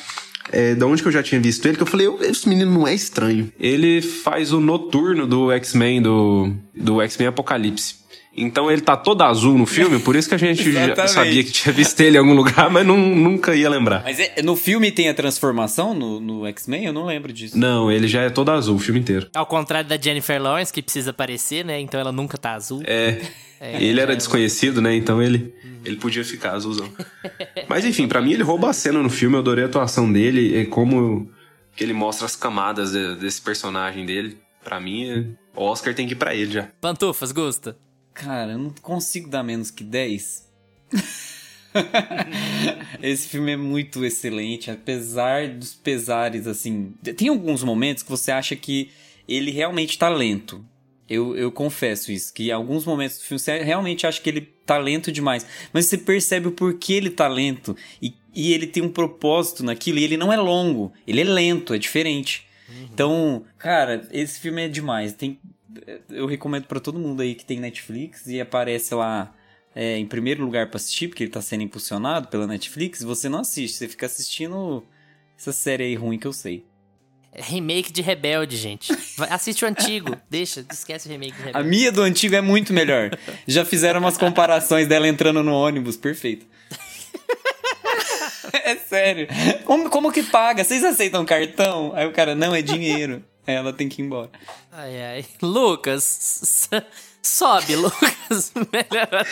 é, da onde que eu já tinha visto ele, que eu falei, "Eu- esse menino não é estranho. Ele faz o noturno do X-Men, do, do X-Men Apocalipse. Então ele tá todo azul no filme, por isso que a gente sabia que tinha visto ele em algum lugar, mas não, nunca ia lembrar. Mas é- no filme tem a transformação no, no X-Men? Eu não lembro disso. Não, ele já é todo azul o filme inteiro. Ao contrário da Jennifer Lawrence, que precisa aparecer, né? Então ela nunca tá azul. É. É, ele era é- desconhecido, né? Então ele, ele podia ficar azulzão. Mas enfim, pra mim ele rouba a cena no filme. Eu adorei a atuação dele e como que ele mostra as camadas de- desse personagem dele. Pra mim, é- o Oscar tem que ir pra ele já. Pantufas, Gusta? Cara, eu não consigo dar menos que 10. Esse filme é muito excelente, apesar dos pesares, assim. Tem alguns momentos que você acha que ele realmente tá lento. Eu, eu confesso isso, que em alguns momentos do filme você realmente acha que ele tá lento demais. Mas você percebe o porquê ele tá lento. E, e ele tem um propósito naquilo. E ele não é longo, ele é lento, é diferente. Então, cara, esse filme é demais. Tem, eu recomendo pra todo mundo aí que tem Netflix e aparece lá é, em primeiro lugar pra assistir, porque ele tá sendo impulsionado pela Netflix. Você não assiste, você fica assistindo essa série aí ruim que eu sei. Remake de Rebelde, gente. Vai- assiste o antigo. Deixa, esquece o remake de A Rebelde. minha do antigo é muito melhor. Já fizeram umas comparações dela entrando no ônibus, perfeito. é sério. Como, como que paga? Vocês aceitam cartão? Aí o cara, não, é dinheiro. Aí ela tem que ir embora. Ai, ai. Lucas, sobe, Lucas. Melhor.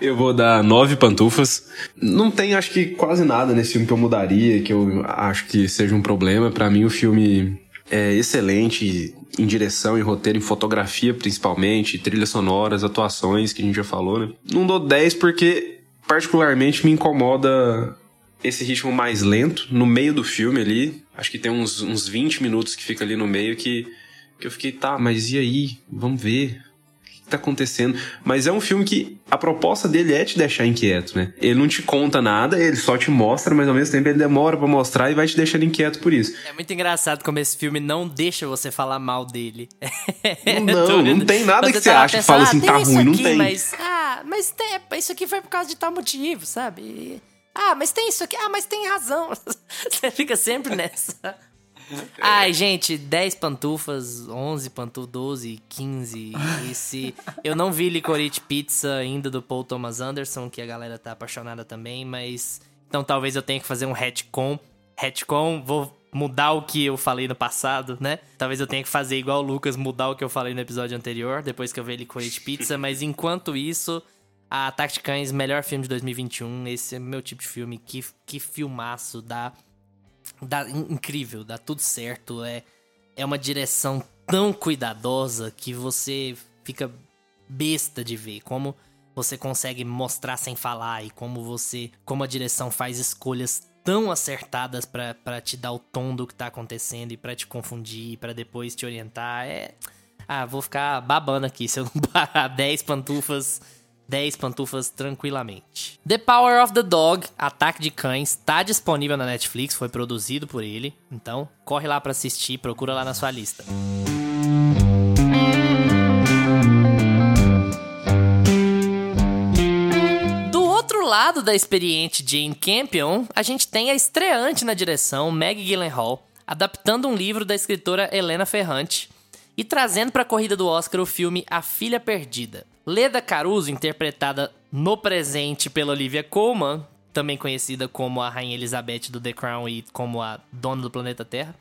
Eu vou dar nove pantufas. Não tem, acho que, quase nada nesse filme que eu mudaria, que eu acho que seja um problema. Pra mim, o filme é excelente em direção, em roteiro, em fotografia, principalmente, trilhas sonoras, atuações, que a gente já falou, né? Não dou 10 porque, particularmente, me incomoda esse ritmo mais lento no meio do filme ali. Acho que tem uns, uns 20 minutos que fica ali no meio que, que eu fiquei, tá, mas e aí? Vamos ver o que tá acontecendo. Mas é um filme que a proposta dele é te deixar inquieto, né? Ele não te conta nada, ele só te mostra, mas ao mesmo tempo ele demora pra mostrar e vai te deixando inquieto por isso. É muito engraçado como esse filme não deixa você falar mal dele. Não, não tem nada que você tá acha que fala assim, "Ah, tá ruim", não aqui, tem. Mas, ah, mas isso aqui foi por causa de tal motivo, sabe? Ah, mas tem isso aqui. Ah, mas tem razão. Você fica sempre nessa. Ai, gente, 10 pantufas, 11 pantufas, 12, 15. E se eu não vi Licorice Pizza ainda do Paul Thomas Anderson, que a galera tá apaixonada também, mas então talvez eu tenha que fazer um retcon. Retcon, vou mudar o que eu falei no passado, né? Talvez eu tenha que fazer igual o Lucas, mudar o que eu falei no episódio anterior, depois que eu ver Licorice Pizza, mas enquanto isso, a Ataque melhor filme de 2021, esse é meu tipo de filme, que, que filmaço, dá dá in- incrível, dá tudo certo. É, é uma direção tão cuidadosa que você fica besta de ver como você consegue mostrar sem falar e como você, como a direção faz escolhas tão acertadas pra te dar o tom do que tá acontecendo e pra te confundir, e pra depois te orientar. É, ah, vou ficar babando aqui. Se eu não parar 10 pantufas 10 pantufas tranquilamente. The Power of the Dog, Ataque de Cães, tá disponível na Netflix, foi produzido por ele. Então, corre lá pra assistir, procura lá na sua lista. Do outro lado da experiente Jane Campion, a gente tem a estreante na direção, Meg Gyllenhaal, adaptando um livro da escritora Helena Ferrante e trazendo para a corrida do Oscar o filme A Filha Perdida. Leda Caruso, interpretada no presente pela Olivia Colman, também conhecida como a Rainha Elizabeth do The Crown e como a dona do planeta Terra.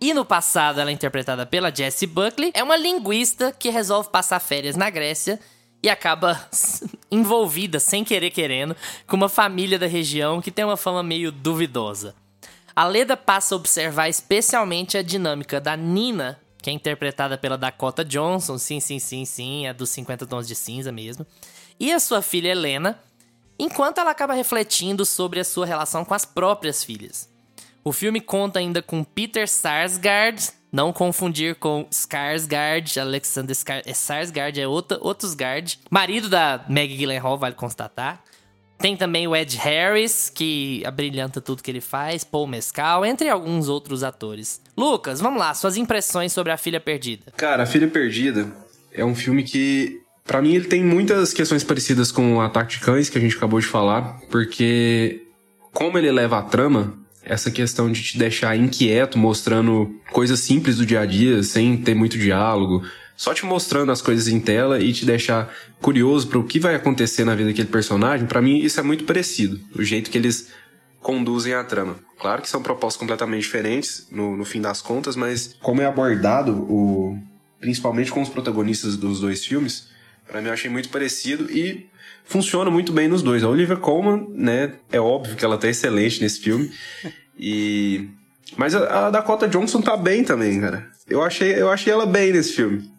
E no passado ela é interpretada pela Jessie Buckley, é uma linguista que resolve passar férias na Grécia e acaba envolvida, sem querer querendo, com uma família da região que tem uma fama meio duvidosa. A Leda passa a observar especialmente a dinâmica da Nina, que é interpretada pela Dakota Johnson, sim, sim, sim, sim, é dos 50 tons de cinza mesmo, e a sua filha Helena, enquanto ela acaba refletindo sobre a sua relação com as próprias filhas. O filme conta ainda com Peter Sarsgaard, não confundir com Skarsgård, Alexander Skar é Sarsgaard, é outra, outros Guard, marido da Maggie Gyllenhaal, vale constatar. Tem também o Ed Harris, que abrilhanta tudo que ele faz, Paul Mescal, entre alguns outros atores. Lucas, vamos lá, suas impressões sobre A Filha Perdida. Cara, A Filha Perdida é um filme que, para mim, ele tem muitas questões parecidas com o Ataque de Cães, que a gente acabou de falar, porque como ele leva a trama, essa questão de te deixar inquieto, mostrando coisas simples do dia a dia, sem ter muito diálogo, só te mostrando as coisas em tela e te deixar curioso para o que vai acontecer na vida daquele personagem, para mim isso é muito parecido, o jeito que eles conduzem a trama. Claro que são propostas completamente diferentes no, no fim das contas, mas como é abordado o principalmente com os protagonistas dos dois filmes, para mim eu achei muito parecido e funciona muito bem nos dois. A Olivia Colman, né, é óbvio que ela tá excelente nesse filme. E mas a, a Dakota Johnson tá bem também, cara. Eu achei, eu achei ela bem nesse filme.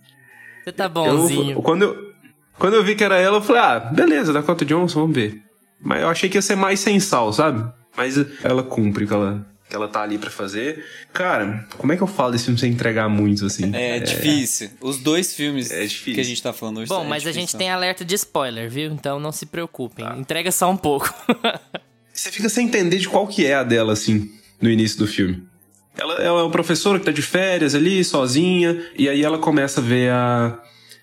Você tá bonzinho. Eu, quando, eu, quando eu vi que era ela, eu falei, ah, beleza, Dakota Johnson, vamos ver. Mas eu achei que ia ser mais sem sal, sabe? Mas ela cumpre o que ela, que ela tá ali para fazer. Cara, como é que eu falo desse filme sem entregar muito, assim? É, é difícil. Os dois filmes é difícil. que a gente tá falando hoje Bom, é mas difícil. a gente tem alerta de spoiler, viu? Então não se preocupem. Tá. Entrega só um pouco. Você fica sem entender de qual que é a dela, assim, no início do filme. Ela, ela é uma professora que tá de férias ali, sozinha, e aí ela começa a ver a,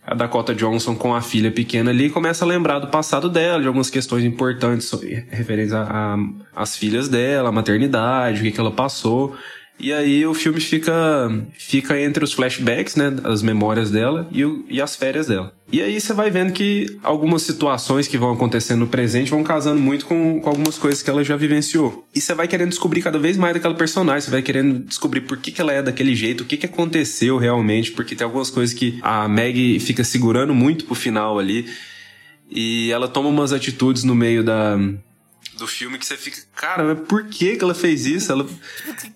a Dakota Johnson com a filha pequena ali começa a lembrar do passado dela, de algumas questões importantes referentes às filhas dela, a maternidade, o que, que ela passou. E aí o filme fica, fica entre os flashbacks, né? As memórias dela e, o, e as férias dela. E aí você vai vendo que algumas situações que vão acontecendo no presente vão casando muito com, com algumas coisas que ela já vivenciou. E você vai querendo descobrir cada vez mais daquela personagem, você vai querendo descobrir por que, que ela é daquele jeito, o que, que aconteceu realmente, porque tem algumas coisas que a Meg fica segurando muito pro final ali. E ela toma umas atitudes no meio da, do filme que você fica, cara, mas por que que ela fez isso? Ela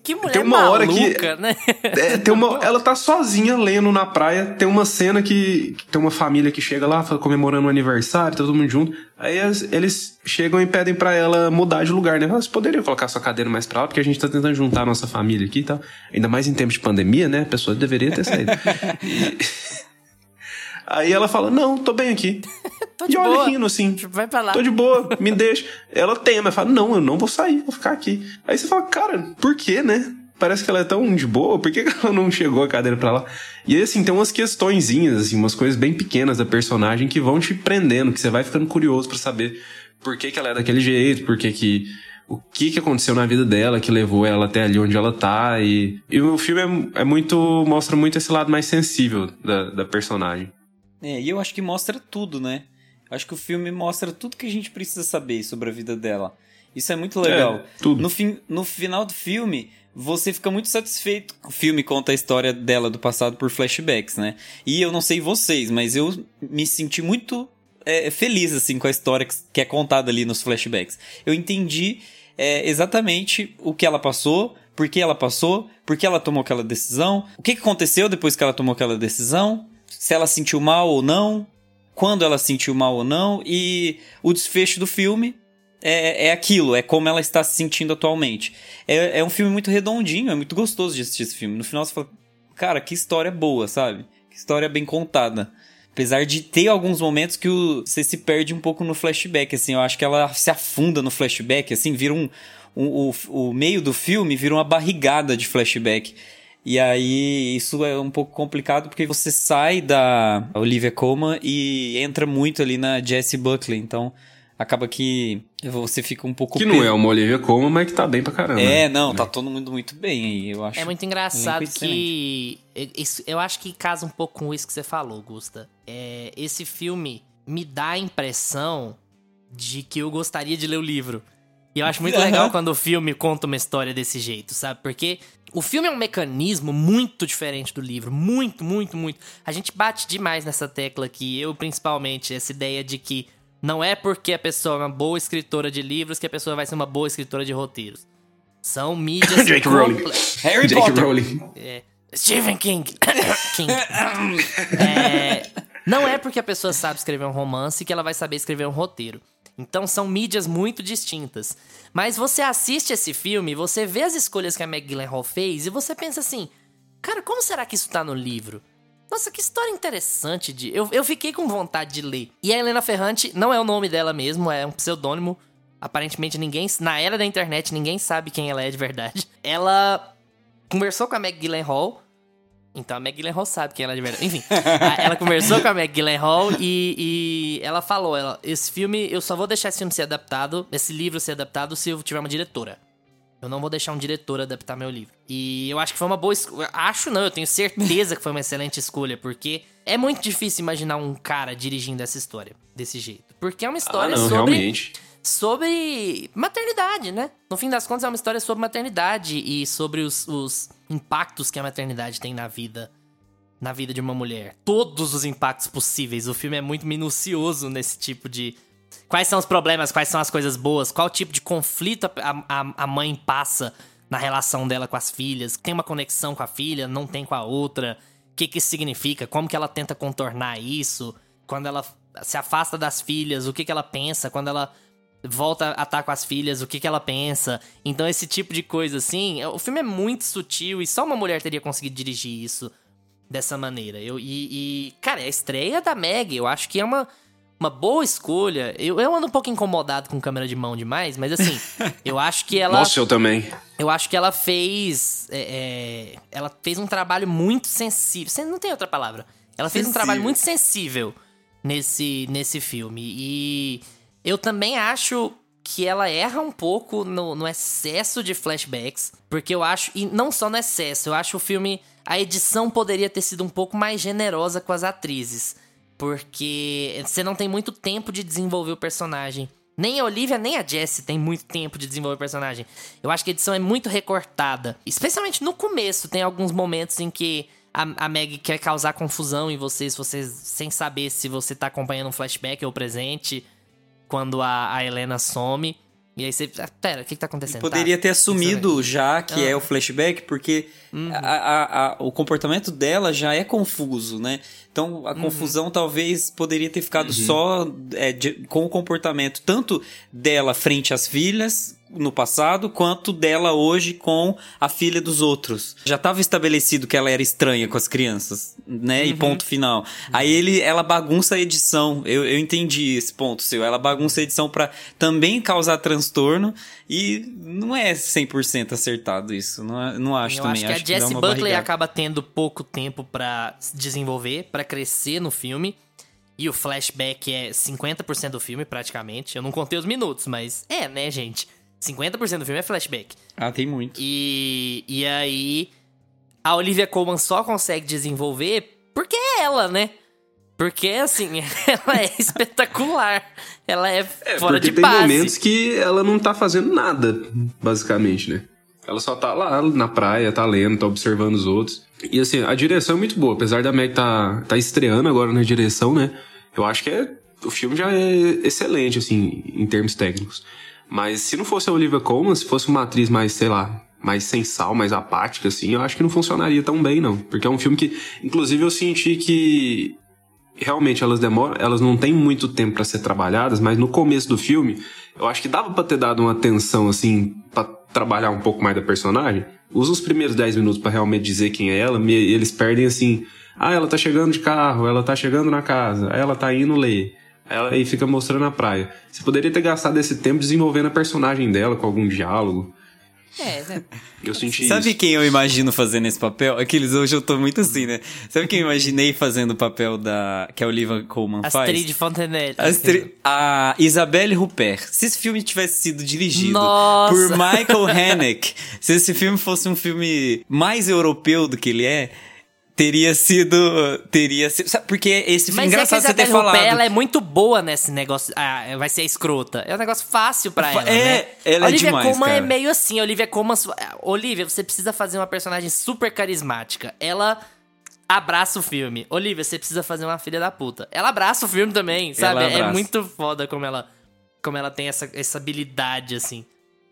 que mulher tem uma maluca, hora que né? é, tem uma, ela tá sozinha lendo na praia, tem uma cena que, que tem uma família que chega lá comemorando um aniversário, todo mundo junto. Aí eles chegam e pedem para ela mudar de lugar, né? Você poderia colocar sua cadeira mais pra lá, porque a gente tá tentando juntar a nossa família aqui e tal. Ainda mais em tempos de pandemia, né? A pessoa deveria ter saído. e... Aí ela fala: Não, tô bem aqui. tô de e olha boa. rindo assim. Vai pra lá. Tô de boa, me deixa. Ela tem, mas fala: Não, eu não vou sair, vou ficar aqui. Aí você fala: Cara, por quê, né? Parece que ela é tão de boa, por que ela não chegou a cadeira pra lá? E assim, tem umas questõezinhas, assim, umas coisas bem pequenas da personagem que vão te prendendo, que você vai ficando curioso para saber por que, que ela é daquele jeito, por que que o que, que aconteceu na vida dela que levou ela até ali onde ela tá. E, e o filme é, é, muito. mostra muito esse lado mais sensível da, da personagem. É, e eu acho que mostra tudo, né? Acho que o filme mostra tudo que a gente precisa saber sobre a vida dela. Isso é muito legal. É, tudo. No, fim, no final do filme, você fica muito satisfeito. O filme conta a história dela do passado por flashbacks, né? E eu não sei vocês, mas eu me senti muito é, feliz, assim, com a história que é contada ali nos flashbacks. Eu entendi é, exatamente o que ela passou, por que ela passou, por que ela tomou aquela decisão, o que aconteceu depois que ela tomou aquela decisão, se ela sentiu mal ou não, quando ela sentiu mal ou não, e o desfecho do filme é, é aquilo, é como ela está se sentindo atualmente. É, é um filme muito redondinho, é muito gostoso de assistir esse filme. No final você fala, cara, que história boa, sabe? Que história bem contada. Apesar de ter alguns momentos que o, você se perde um pouco no flashback, assim, eu acho que ela se afunda no flashback, assim, vira um. um o, o meio do filme vira uma barrigada de flashback. E aí isso é um pouco complicado porque você sai da Olivia Colman e entra muito ali na Jessie Buckley, então acaba que você fica um pouco que não é uma Olivia Colman, mas que tá bem pra caramba. É, não, tá todo mundo muito bem aí, eu acho. É muito engraçado que isso, eu acho que casa um pouco com isso que você falou, Gusta. É, esse filme me dá a impressão de que eu gostaria de ler o livro. E eu acho muito legal quando o filme conta uma história desse jeito, sabe? Porque o filme é um mecanismo muito diferente do livro. Muito, muito, muito. A gente bate demais nessa tecla aqui, eu principalmente, essa ideia de que não é porque a pessoa é uma boa escritora de livros que a pessoa vai ser uma boa escritora de roteiros. São mídias. Jake Rowling. Harry Jake Potter. Rowling. é, Stephen King. King. É, não é porque a pessoa sabe escrever um romance que ela vai saber escrever um roteiro. Então são mídias muito distintas. Mas você assiste esse filme, você vê as escolhas que a Meg Gyllenhaal fez e você pensa assim: cara, como será que isso tá no livro? Nossa, que história interessante de. Eu, eu fiquei com vontade de ler. E a Helena Ferrante não é o nome dela mesmo, é um pseudônimo. Aparentemente ninguém. Na era da internet, ninguém sabe quem ela é de verdade. Ela conversou com a Meg. Então a Meg Gyllenhaal sabe quem ela é de verdade. Enfim, a- ela conversou com a Meg Gyllenhaal e, e ela falou: ela, esse filme, eu só vou deixar esse filme ser adaptado, esse livro ser adaptado, se eu tiver uma diretora. Eu não vou deixar um diretor adaptar meu livro. E eu acho que foi uma boa escolha. Acho não, eu tenho certeza que foi uma excelente escolha, porque é muito difícil imaginar um cara dirigindo essa história desse jeito. Porque é uma Ah, história não, sobre realmente. Sobre maternidade, né? No fim das contas, é uma história sobre maternidade e sobre os, os impactos que a maternidade tem na vida. Na vida de uma mulher. Todos os impactos possíveis. O filme é muito minucioso nesse tipo de. Quais são os problemas, quais são as coisas boas, qual tipo de conflito a, a, a mãe passa na relação dela com as filhas. Tem uma conexão com a filha, não tem com a outra. O que, que isso significa? Como que ela tenta contornar isso? Quando ela se afasta das filhas, o que, que ela pensa? Quando ela volta a estar com as filhas, o que, que ela pensa. Então, esse tipo de coisa, assim, o filme é muito sutil e só uma mulher teria conseguido dirigir isso dessa maneira. Eu, e, e, cara, a estreia da Meg, eu acho que é uma, uma boa escolha. Eu, eu ando um pouco incomodado com câmera de mão demais, mas assim, eu acho que ela. Nossa, eu também. Eu acho que ela fez. é, é, ela fez um trabalho muito sensível. Sen- Não tem outra palavra. Ela fez um Sensível. trabalho muito sensível nesse, nesse filme. E eu também acho que ela erra um pouco no, no excesso de flashbacks. Porque eu acho. E não só no excesso, eu acho o filme. A edição poderia ter sido um pouco mais generosa com as atrizes. Porque você não tem muito tempo de desenvolver o personagem. Nem a Olivia, nem a Jessie tem muito tempo de desenvolver o personagem. Eu acho que a edição é muito recortada. Especialmente no começo, tem alguns momentos em que a, a Meg quer causar confusão em vocês, vocês sem saber se você tá acompanhando um flashback ou presente, quando a, a Helena some. E aí você. ah, Pera, o que, que tá acontecendo? Poderia Tá, ter assumido já que Ah. é o flashback, porque Uhum. a- a- a- o comportamento dela já é confuso, né? Então Uhum. a confusão talvez poderia ter ficado só é, de- com o comportamento tanto dela frente às filhas no passado, quanto dela hoje com a filha dos outros. Já estava estabelecido que ela era estranha com as crianças, né? Uhum. E ponto final. Aí ele, ela bagunça a edição. Eu, eu entendi esse ponto seu. Ela bagunça a edição pra também causar transtorno e não é 100% acertado isso. Não, é- não acho Eu também. acho que a dá Jessie Buckley barrigada. acaba tendo pouco tempo pra se desenvolver, pra crescer no filme. E o flashback é 50% do filme, praticamente. Eu não contei os minutos, mas é, né, gente? 50% do filme é flashback. Ah, tem muito. E, e aí, a Olivia Colman só consegue desenvolver porque é ela, né? Porque, assim, ela é espetacular. Ela é, É, fora porque de tem base. momentos que ela não tá fazendo nada, basicamente, né? Ela só tá lá na praia, tá lendo, tá observando os outros. E assim, a direção é muito boa, apesar da Meg tá, tá estreando agora na direção, né? Eu acho que é, o filme já é excelente, assim, em termos técnicos. Mas se não fosse a Olivia Colman, se fosse uma atriz mais, sei lá, mais sensal, mais apática, assim, eu acho que não funcionaria tão bem, não. Porque é um filme que, inclusive, eu senti que realmente elas demoram, elas não têm muito tempo pra ser trabalhadas, mas no começo do filme, eu acho que dava pra ter dado uma atenção assim pra trabalhar um pouco mais da personagem. Usa os primeiros 10 minutos pra realmente dizer quem é ela, e eles perdem assim, ah, ela tá chegando de carro, ela tá chegando na casa, ela tá indo ler. Ela aí fica mostrando a praia. Você poderia ter gastado esse tempo desenvolvendo a personagem dela com algum diálogo. É, né? Eu senti Sabe isso. quem eu imagino fazendo esse papel? Aqueles hoje eu tô muito assim, né? Sabe quem eu imaginei fazendo o papel da que a Olivia Colman faz? Astrid Fontenelle. Astri- A Isabelle Huppert. Se esse filme tivesse sido dirigido Nossa! por Michael Haneke, se esse filme fosse um filme mais europeu do que ele é, Teria sido. Teria sido. Sabe, porque esse filme Mas engraçado é que você ter falado. ela é muito boa nesse negócio. Ah, vai ser escrota. É um negócio fácil pra ela, É, né? ela é Olivia demais, Colman é meio assim. Olivia Colman... Olivia, você precisa fazer uma personagem super carismática. Ela abraça o filme. Olivia, você precisa fazer uma filha da puta. Ela abraça o filme também, sabe? É muito foda como ela, como ela tem essa, essa habilidade, assim.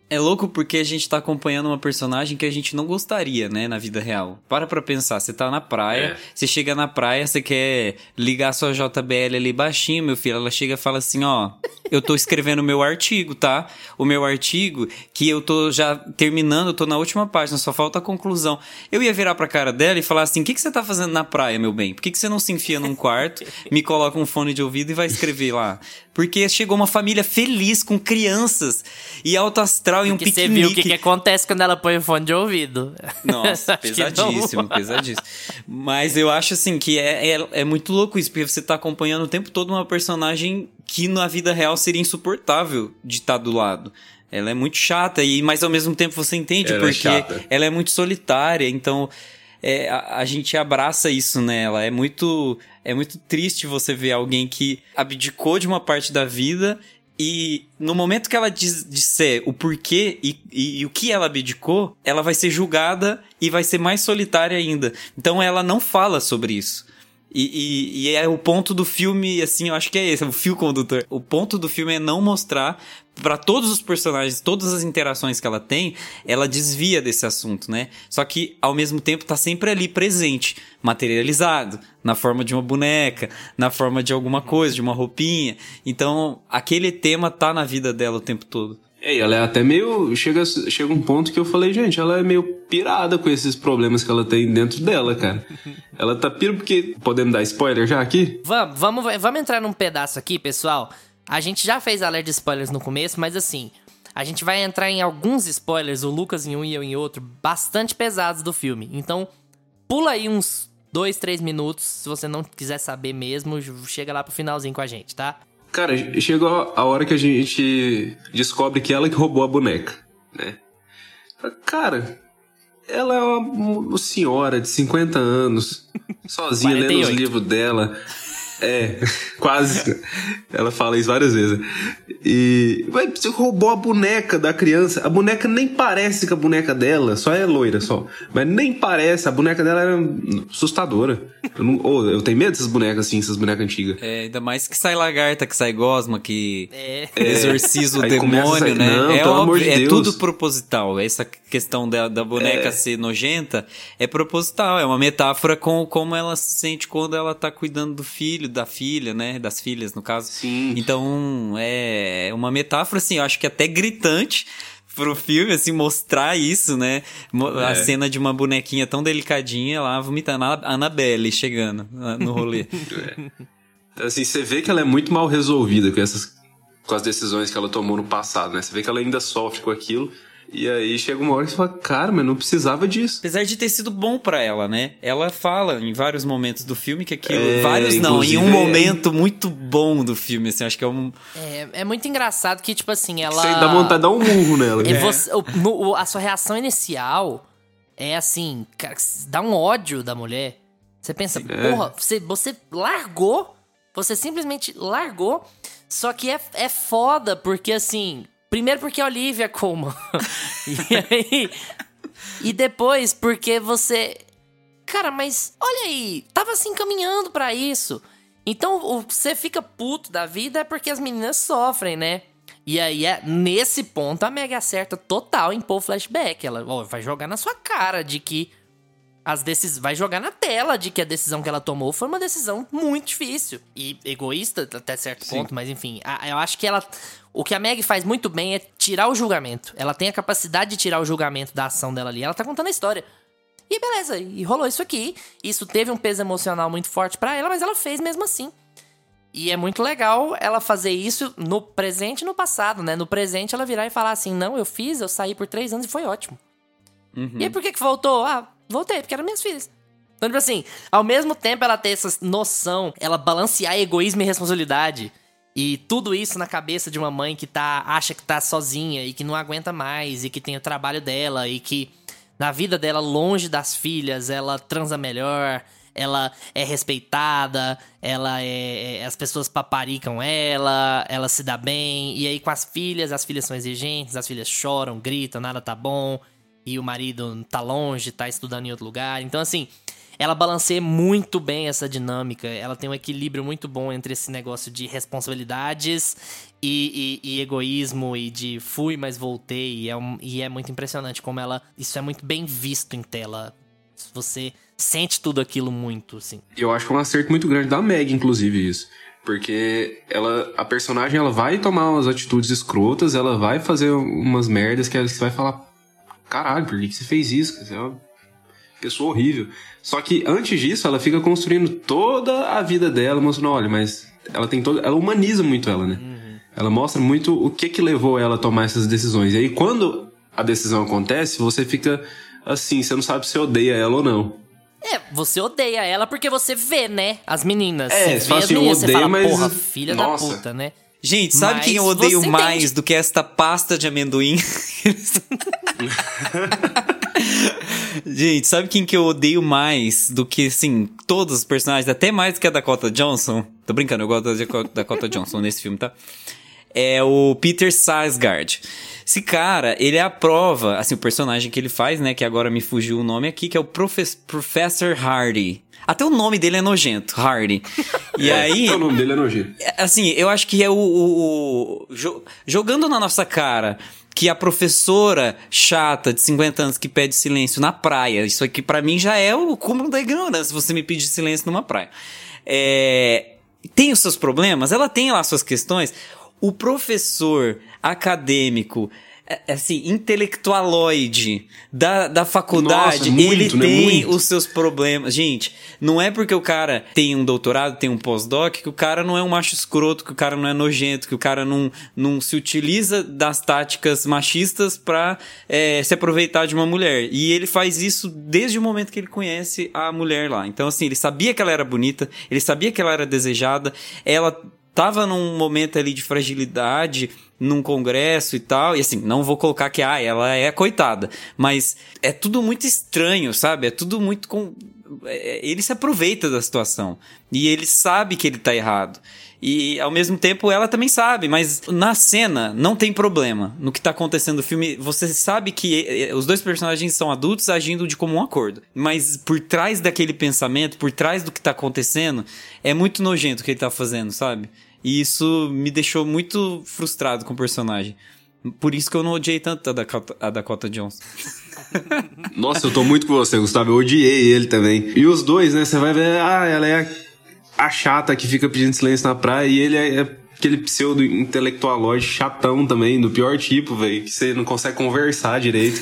É louco porque a gente tá acompanhando uma personagem que a gente não gostaria, né, na vida real. Para pra pensar, você tá na praia, É. você chega na praia, você quer ligar sua JBL ali baixinho, meu filho. Ela chega e fala assim: ó, eu tô escrevendo o meu artigo, tá? O meu artigo que eu tô já terminando, eu tô na última página, só falta a conclusão. Eu ia virar pra cara dela e falar assim: o que, que você tá fazendo na praia, meu bem? Por que, que você não se enfia num quarto, me coloca um fone de ouvido e vai escrever lá? Porque chegou uma família feliz com crianças e alto astral e um Porque você piquenique. viu o que, que acontece quando ela põe o fone de ouvido. Nossa, pesadíssimo, pesadíssimo. Mas eu acho assim que é, é, é muito louco isso, porque você tá acompanhando o tempo todo uma personagem que na vida real seria insuportável de estar do lado. Ela é muito chata, e mas ao mesmo tempo você entende Ela é porque chata. ela é muito solitária, então é, a, a gente abraça isso nela. É muito, é muito triste você ver alguém que abdicou de uma parte da vida e no momento que ela diz, disser o porquê e, e, e o que ela abdicou, ela vai ser julgada e vai ser mais solitária ainda. Então ela não fala sobre isso. E, e, e é o ponto do filme, assim, eu acho que é esse, é o fio condutor. O ponto do filme é não mostrar para todos os personagens, todas as interações que ela tem, ela desvia desse assunto, né? Só que ao mesmo tempo tá sempre ali presente, materializado, na forma de uma boneca, na forma de alguma coisa, de uma roupinha. Então, aquele tema tá na vida dela o tempo todo. É, ela é até meio. Chega, chega um ponto que eu falei, gente, ela é meio pirada com esses problemas que ela tem dentro dela, cara. ela tá pira porque. Podemos dar spoiler já aqui? Vamos, vamos, vamos entrar num pedaço aqui, pessoal. A gente já fez alerta de spoilers no começo, mas assim, a gente vai entrar em alguns spoilers, o Lucas em um e eu em outro, bastante pesados do filme. Então, pula aí uns dois, três minutos, se você não quiser saber mesmo, chega lá pro finalzinho com a gente, tá? Cara, chegou a hora que a gente descobre que ela que roubou a boneca, né? Cara, ela é uma, senhora de 50 anos, sozinha, lendo os 48. livros dela. É, quase. Ela fala isso várias vezes. E. Você roubou a boneca da criança. A boneca nem parece com a boneca dela, só é loira só. Mas nem parece, a boneca dela era assustadora. Eu, não, ô, eu tenho medo dessas bonecas assim, essas bonecas antigas. É, ainda mais que sai lagarta, que sai gosma, que É. exorciza o demônio, sair- né? Não, é pelo amor de é tudo proposital. Essa questão da, da boneca ser nojenta é proposital. É uma metáfora com como ela se sente quando ela tá cuidando do filho, da filha, né? Das filhas, no caso. Sim. Então, é uma metáfora, assim, eu acho que até gritante pro filme, assim, mostrar isso, né? A É. cena de uma bonequinha tão delicadinha lá, vomitando a Annabelle chegando ah, no rolê. Assim, você vê que ela é muito mal resolvida com essas com as decisões que ela tomou no passado, né? Você vê que ela ainda sofre com aquilo. E aí chega uma hora que você fala, cara, mas não precisava disso. Apesar de ter sido bom pra ela, né? Ela fala em vários momentos do filme que aquilo. É, vários não, em um inclusive, momento muito bom do filme, assim. Acho que é um. É, é muito engraçado que, tipo assim, ela. Você dá vontade de dar um murro nela. Né? você- o- no- o- a sua reação inicial é assim, cara, dá um ódio da mulher. Você pensa, é. porra, você, você largou, você simplesmente largou. Só que é, é foda, porque assim. Primeiro porque a Olivia Colman. e aí. E depois porque você. Cara, mas olha aí, tava se encaminhando pra isso. Então, o que você fica puto da vida é porque as meninas sofrem, né? E aí, é, nesse ponto, a Meg acerta total em pôr o flashback. Ela ó, vai jogar na sua cara de que as decisões. Vai jogar na tela de que a decisão que ela tomou foi uma decisão muito difícil. E egoísta até certo ponto, mas enfim. a- eu acho que ela. O que a Meg faz muito bem é tirar o julgamento. Ela tem a capacidade de tirar o julgamento da ação dela ali. Ela tá contando a história. E beleza, e rolou isso aqui. Isso teve um peso emocional muito forte pra ela, mas ela fez mesmo assim. E é muito legal ela fazer isso no presente e no passado, né? No presente ela virar e falar assim: não, eu fiz, eu saí por três anos e foi ótimo. E aí por que que voltou? Ah, voltei, porque eram minhas filhas. Então, tipo assim, ao mesmo tempo ela ter essa noção, ela balancear egoísmo e responsabilidade. E tudo isso na cabeça de uma mãe que tá, acha que tá sozinha e que não aguenta mais e que tem o trabalho dela e que Na vida dela, longe das filhas, ela transa melhor, ela é respeitada, ela é, é. As pessoas paparicam ela, ela se dá bem. E aí com as filhas, as filhas são exigentes, as filhas choram, gritam, nada tá bom. E o marido tá longe, tá estudando em outro lugar. Então, assim, ela balanceia muito bem essa dinâmica. Ela tem um equilíbrio muito bom entre esse negócio de responsabilidades e, e, e egoísmo e de fui, mas voltei. E é, um, e é muito impressionante como ela. Isso é muito bem visto em tela. Você sente tudo aquilo muito, assim. Eu acho que é um acerto muito grande da Meg, inclusive, isso. Porque ela, a personagem ela vai tomar umas atitudes escrotas, ela vai fazer umas merdas que você vai falar: caralho, por que, que você fez isso? Você é uma pessoa horrível. Só que antes disso, ela fica construindo toda a vida dela, mostrando: olha, mas ela tem toda. Ela humaniza muito ela, né? Uhum. Ela mostra muito o que que levou ela a tomar essas decisões. E aí, quando a decisão acontece, você fica assim, você não sabe se odeia ela ou não. É, você odeia ela porque você vê, né? As meninas. É, você vê assim, as meninas, odeio, fala, mas... porra, filha Nossa. da puta, né? Gente, sabe Mas quem eu odeio mais entende. do que esta pasta de amendoim? Gente, sabe quem que eu odeio mais do que, assim, todos os personagens, até mais do que a Dakota Johnson? Tô brincando, eu gosto da Dakota- Johnson nesse filme, tá? É o Peter Sarsgaard. Esse cara, ele é a prova, assim, o personagem que ele faz, né, que agora me fugiu o nome aqui, que é o Profes Professor Hardy. Até o nome dele é nojento, Hardy. E aí... o nome dele é nojento. É, Assim, eu acho que é o. o- o- jo- jogando na nossa cara que a professora chata de 50 anos que pede silêncio na praia, isso aqui pra mim já é o cúmulo da ignorância, você me pedir silêncio numa praia. É, tem os seus problemas, ela tem lá suas questões. O professor acadêmico, assim, intelectualoide da, da faculdade, Nossa, muito, ele né? tem Muito. os seus problemas. Gente, não é porque o cara tem um doutorado, tem um pós-doc, que o cara não é um macho escroto, que o cara não é nojento, que o cara não, não se utiliza das táticas machistas pra é, se aproveitar de uma mulher. E ele faz isso desde o momento que ele conhece a mulher lá. Então, assim, ele sabia que ela era bonita, ele sabia que ela era desejada, ela tava num momento ali de fragilidade num congresso e tal, e assim, não vou colocar que ah, ela é coitada, mas é tudo muito estranho, sabe? É tudo muito com é, ele se aproveita da situação e ele sabe que ele tá errado. E ao mesmo tempo ela também sabe, mas na cena não tem problema. No que tá acontecendo no filme, você sabe que eh, os dois personagens são adultos agindo de comum acordo. Mas por trás daquele pensamento, por trás do que tá acontecendo, é muito nojento o que ele tá fazendo, sabe? E isso me deixou muito frustrado com o personagem. Por isso que eu não odiei tanto a Dakota, a Dakota Johnson. Nossa, eu tô muito com você, Gustavo. Eu odiei ele também. E os dois, né? Você vai ver, ah, ela é a, a chata que fica pedindo silêncio na praia e ele é, é aquele pseudo intelectualoide chatão também, do pior tipo, velho, que você não consegue conversar direito.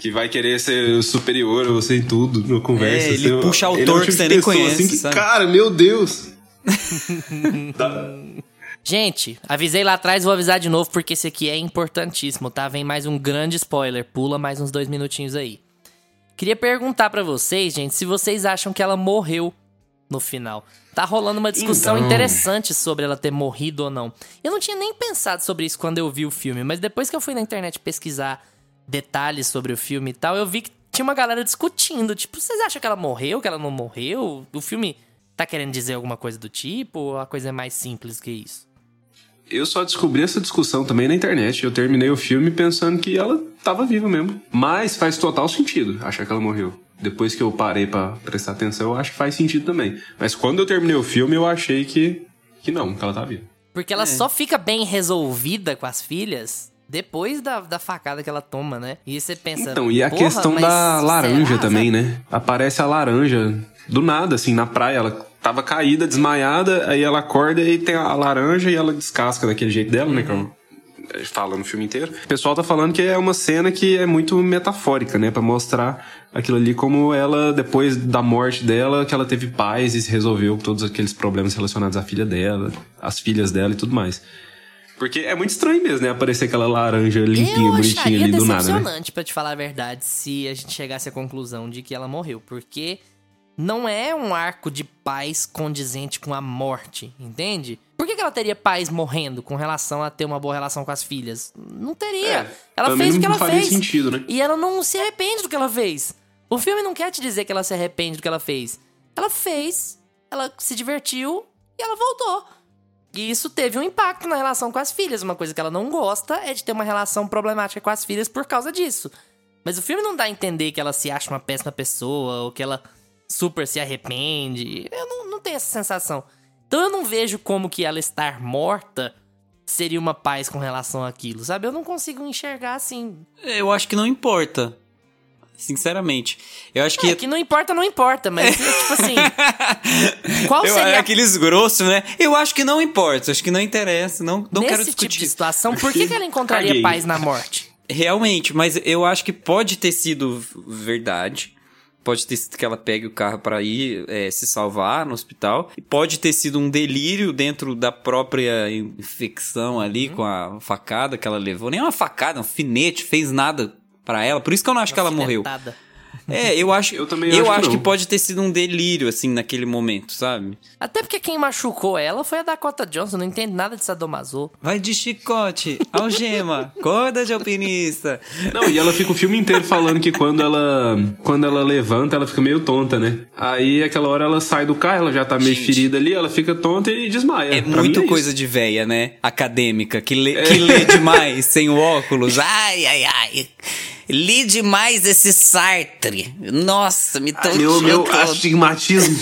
Que vai querer ser superior a você em tudo, na conversa. É, ele Você- puxa autor ele é que tipo você nem pessoa, conhece, Assim, que? Cara, meu Deus. Gente, avisei lá atrás, vou avisar de novo porque esse aqui é importantíssimo, tá? Vem mais um grande spoiler, pula mais uns dois minutinhos aí. Queria perguntar pra vocês, gente, se vocês acham que ela morreu no final. Tá rolando uma discussão Então. interessante sobre ela ter morrido ou não. Eu não tinha nem pensado sobre isso quando eu vi o filme, mas depois que eu fui na internet pesquisar detalhes sobre o filme e tal, eu vi que tinha uma galera discutindo. Tipo, vocês acham que ela morreu, que ela não morreu? O filme tá querendo dizer alguma coisa do tipo ou a coisa é mais simples que isso? Eu só descobri essa discussão também na internet. Eu terminei o filme pensando que ela tava viva mesmo. Mas faz total sentido achar que ela morreu. Depois que eu parei pra prestar atenção, eu acho que faz sentido também. Mas quando eu terminei o filme, eu achei que, que não, que ela tá viva. Porque É. ela só fica bem resolvida com as filhas depois da, da facada que ela toma, né? E você pensa. Então, e a "Porra, questão da laranja será, também, sabe?" né? Aparece a laranja do nada, assim, na praia. Ela tava caída, desmaiada, aí ela acorda e tem a laranja e ela descasca daquele jeito dela, né? Que Uhum. eu- fala no filme inteiro. O pessoal tá falando que é uma cena que é muito metafórica, né? Pra mostrar aquilo ali como ela, depois da morte dela, que ela teve paz e se resolveu todos aqueles problemas relacionados à filha dela, às filhas dela e tudo mais. Porque é muito estranho mesmo, né? Aparecer aquela laranja limpinha, bonitinha ali do nada, né? decepcionante, pra te falar a verdade, se a gente chegasse à conclusão de que ela morreu. Porque não é um arco de paz condizente com a morte, entende? Por que, que ela teria paz morrendo com relação a ter uma boa relação com as filhas? Não teria. É, ela fez o que ela fez. sentido, né? E ela não se arrepende do que ela fez. O filme não quer te dizer que ela se arrepende do que ela fez. Ela fez, ela se divertiu e ela voltou. E isso teve um impacto na relação com as filhas. Uma coisa que ela não gosta é de ter uma relação problemática com as filhas por causa disso. Mas o filme não dá a entender que ela se acha uma péssima pessoa ou que ela super se arrepende. Eu não, não tenho essa sensação. Então eu não vejo como que ela estar morta seria uma paz com relação àquilo, sabe? Eu não consigo enxergar assim. Eu acho que não importa. Sinceramente. Eu acho que. É, que não importa, não importa, mas tipo assim. Qual Eu- seria é aqueles grossos, né? Eu acho que não importa, acho que não interessa, não, não nesse quero tipo discutir. de situação, por que, que ela encontraria Caguei. paz na morte? Realmente, mas eu acho que pode ter sido verdade. Pode ter sido que ela pegue o carro pra ir é, se salvar no hospital. E pode ter sido um delírio dentro da própria infecção ali com a facada que ela levou. Nem uma facada, um finete, fez nada pra ela. Por isso que eu não acho que ela morreu. É, eu acho, Eu também eu acho que acho que, pode ter sido um delírio, assim, naquele momento, sabe? Até porque quem machucou ela foi a Dakota Johnson, não entende nada de sadomaso. Vai de chicote, algema, corda de alpinista. Não, e ela fica o filme inteiro falando que quando ela quando ela levanta, ela fica meio tonta, né? Aí aquela hora ela sai do carro, ela já tá meio Gente. ferida ali, ela fica tonta e desmaia. É Pra muito mim coisa isso. de véia, né? Acadêmica, que lê, que lê demais, sem o óculos. Ai, ai, ai. Li demais esse Sartre. Nossa, me tô... Ai, meu, eu meu astigmatismo.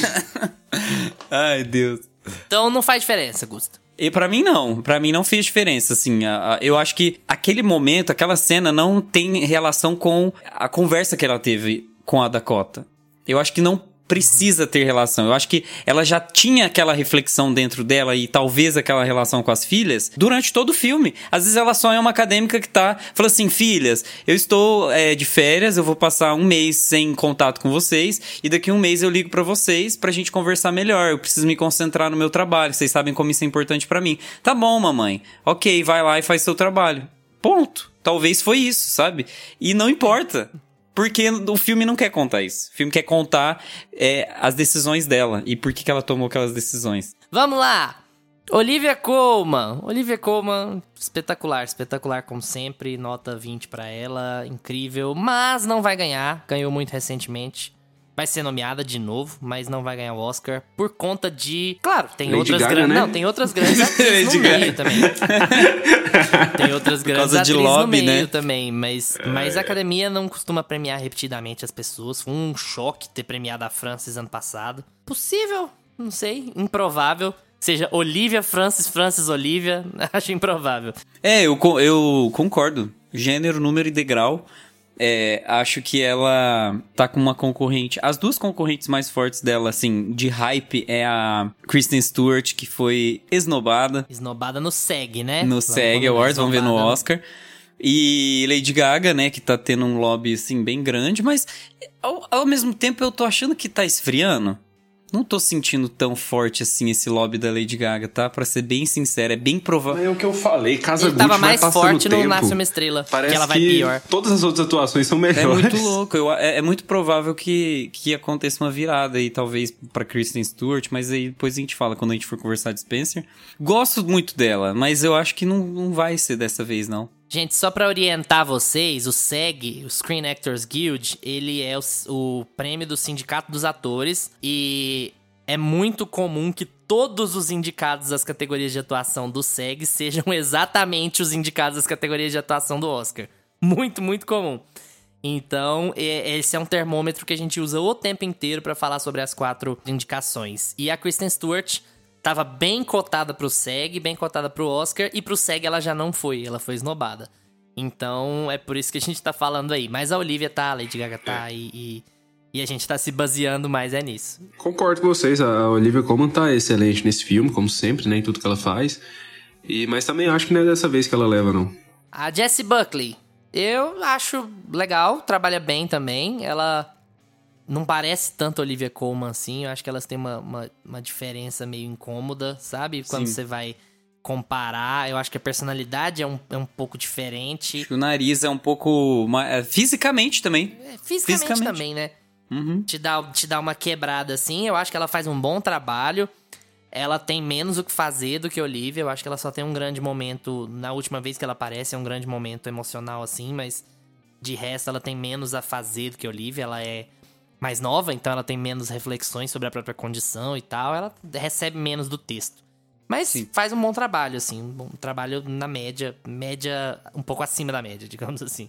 Ai, Deus. Então não faz diferença, Gusta. E pra mim não, Pra mim não fez diferença, assim, a- a- eu acho que aquele momento, aquela cena não tem relação com a conversa que ela teve com a Dakota. Eu acho que não precisa ter relação. Eu acho que ela já tinha aquela reflexão dentro dela e talvez aquela relação com as filhas durante todo o filme. Às vezes ela só é uma acadêmica que tá falando assim, filhas, eu estou é, de férias, eu vou passar um mês sem contato com vocês e daqui um mês eu ligo pra vocês pra gente conversar melhor. Eu preciso me concentrar no meu trabalho. Vocês sabem como isso é importante pra mim. Tá bom, mamãe. Ok, vai lá e faz seu trabalho. Ponto. Talvez foi isso, sabe? E não importa. Porque o filme não quer contar isso. O filme quer contar é, as decisões dela e por que, que ela tomou aquelas decisões. Vamos lá! Olivia Colman. Olivia Colman, espetacular, espetacular como sempre. Nota 20 pra ela, incrível. Mas não vai ganhar, ganhou muito recentemente. Vai ser nomeada de novo, mas não vai ganhar o Oscar por conta de. Claro, tem Lady outras grandes. né? Não, tem outras grandes atrizes no meio também. tem outras grandes atrizes no lobby, meio né? também, mas, mas a academia não costuma premiar repetidamente as pessoas. Foi um choque ter premiado a Francis ano passado. Possível, não sei, improvável. Seja Olivia Francis, Francis Olivia, acho improvável. É, eu, eu concordo. Gênero, número e degrau. É, acho que ela tá com uma concorrente. As duas concorrentes mais fortes dela, assim, de hype, é a Kristen Stewart, que foi esnobada Esnobada no SEG, né? no SEG Awards, vamos ver no Oscar. E Lady Gaga, né, que tá tendo um lobby, assim, bem grande, mas ao, ao mesmo tempo eu tô achando que tá esfriando. Não tô sentindo tão forte assim esse lobby da Lady Gaga, tá? Pra ser bem sincero, é bem provável. É o que eu falei, Casa Gucci tava mais forte no Nasce Uma Estrela, Parece que ela vai pior. todas as outras atuações são melhores. É muito louco, eu- é, é muito provável que, que aconteça uma virada aí, talvez pra Kristen Stewart, mas aí depois a gente fala quando a gente for conversar de Spencer. Gosto muito dela, mas eu acho que não, não vai ser dessa vez, não. Gente, só pra orientar vocês, o SEG, o Screen Actors Guild, ele é o, o prêmio do Sindicato dos Atores e é muito comum que todos os indicados às categorias de atuação do SEG sejam exatamente os indicados às categorias de atuação do Oscar. Muito, muito comum. Então, esse é um termômetro que a gente usa o tempo inteiro pra falar sobre as quatro indicações. E a Kristen Stewart tava bem cotada pro SEG, bem cotada pro Oscar, e pro SEG ela já não foi, ela foi esnobada. Então, é por isso que a gente tá falando aí. Mas a Olivia tá, a Lady Gaga tá, e, e, e a gente tá se baseando mais é nisso. Concordo com vocês, a Olivia Colman tá excelente nesse filme, como sempre, né, em tudo que ela faz. E, mas também acho que não é dessa vez que ela leva, não. A Jessie Buckley, eu acho legal, trabalha bem também. Ela não parece tanto Olivia Colman assim. Eu acho que elas têm uma, uma, uma diferença meio incômoda, sabe? Quando Sim. você vai comparar, eu acho que a personalidade é um, é um pouco diferente. Acho que o nariz é um pouco. é, Fisicamente também. É, fisicamente, Fisicamente. também, né? Uhum. Te, dá, te dá uma quebrada assim. Eu acho que ela faz um bom trabalho. Ela tem menos o que fazer do que Olivia. Eu acho que ela só tem um grande momento. Na última vez que ela aparece, é um grande momento emocional, assim, mas de resto ela tem menos a fazer do que Olivia. Ela é mais nova, então ela tem menos reflexões sobre a própria condição e tal. Ela recebe menos do texto. Mas Sim. faz um bom trabalho, assim. Um bom trabalho na média. Média. Um pouco acima da média, digamos assim.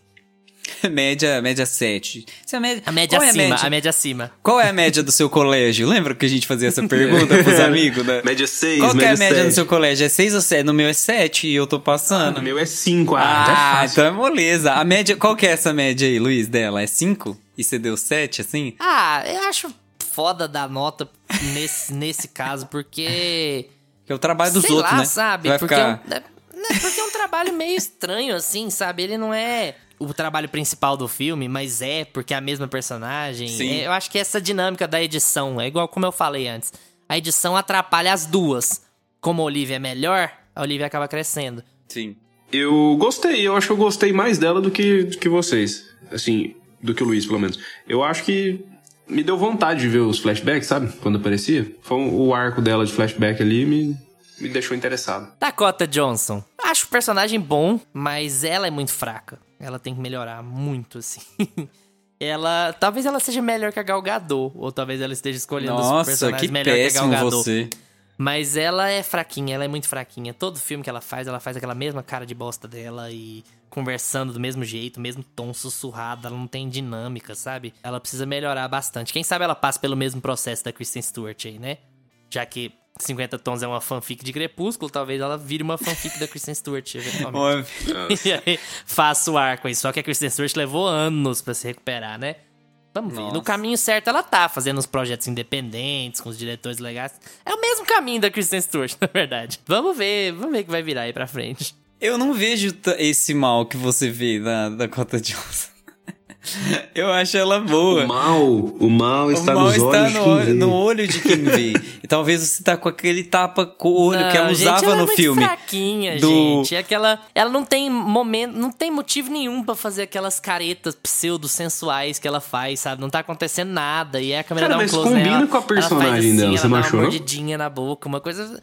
média, média 7. Se a média, A média qual é acima, a média? a média acima. Qual é a média do seu colégio? Lembra que a gente fazia essa pergunta pros amigos? Né? Média 6, Qual que é a média média no 7. seu colégio? É 6 ou 7? No meu é 7 e eu tô passando. O meu é 5, ah, Ah, tá fácil. então é moleza. A média, qual que é essa média aí, Luiz, dela? É 5? E você deu 7, assim? Ah, eu acho foda dar nota nesse, nesse caso, porque. Que é o trabalho dos sei outros, lá, né? sabe? Vai porque, ficar... é um, é- né, porque é um trabalho meio estranho, assim, sabe? Ele não é o trabalho principal do filme, mas é porque é a mesma personagem. Sim. É, eu acho que essa dinâmica da edição é igual como eu falei antes. A edição atrapalha as duas. Como a Olivia é melhor, a Olivia acaba crescendo. Sim. Eu gostei, eu acho que eu gostei mais dela do que, do que vocês. Assim, do que o Luiz, pelo menos. Eu acho que me deu vontade de ver os flashbacks, sabe? Quando aparecia. Foi um- o arco dela de flashback ali me, me deixou interessado. Dakota Johnson. Acho o personagem bom, mas ela é muito fraca. Ela tem que melhorar muito, assim. ela. Talvez ela seja melhor que a Gal Gadot. Ou talvez ela esteja escolhendo os Nossa, personagens que melhor que a Gal Gadot. você. Mas ela é fraquinha, ela é muito fraquinha. Todo filme que ela faz, ela faz aquela mesma cara de bosta dela e conversando do mesmo jeito, mesmo tom sussurrado, ela não tem dinâmica, sabe? Ela precisa melhorar bastante. Quem sabe ela passa pelo mesmo processo da Kristen Stewart aí, né? Já que 50 Tons é uma fanfic de Crepúsculo, talvez ela vire uma fanfic da Kristen Stewart, eventualmente. e aí faça o arco aí. Só que a Kristen Stewart levou anos pra se recuperar, né? Vamos ver. Nossa. No caminho certo ela tá, fazendo uns projetos independentes, com os diretores legais. É o mesmo caminho da Kristen Stewart, na verdade. Vamos ver, vamos ver o que vai virar aí pra frente. Eu não vejo esse mal que você vê da Dakota Johnson. Eu acho ela boa. O mal, o mal está o mal nos está olhos de no, quem olho- vê. no olho de quem vê. e talvez você tá com aquele tapa com o olho que ela Não, usava gente, ela no é muito filme. fraquinha, do- gente. É aquela, ela não tem momento, não tem motivo nenhum pra fazer aquelas caretas pseudo sensuais que ela faz, sabe? Não tá acontecendo nada e aí a câmera Cara, dá um mas close combina nela, com a ela faz personagem assim, dela, ela você não dá Uma não? mordidinha na boca, uma coisa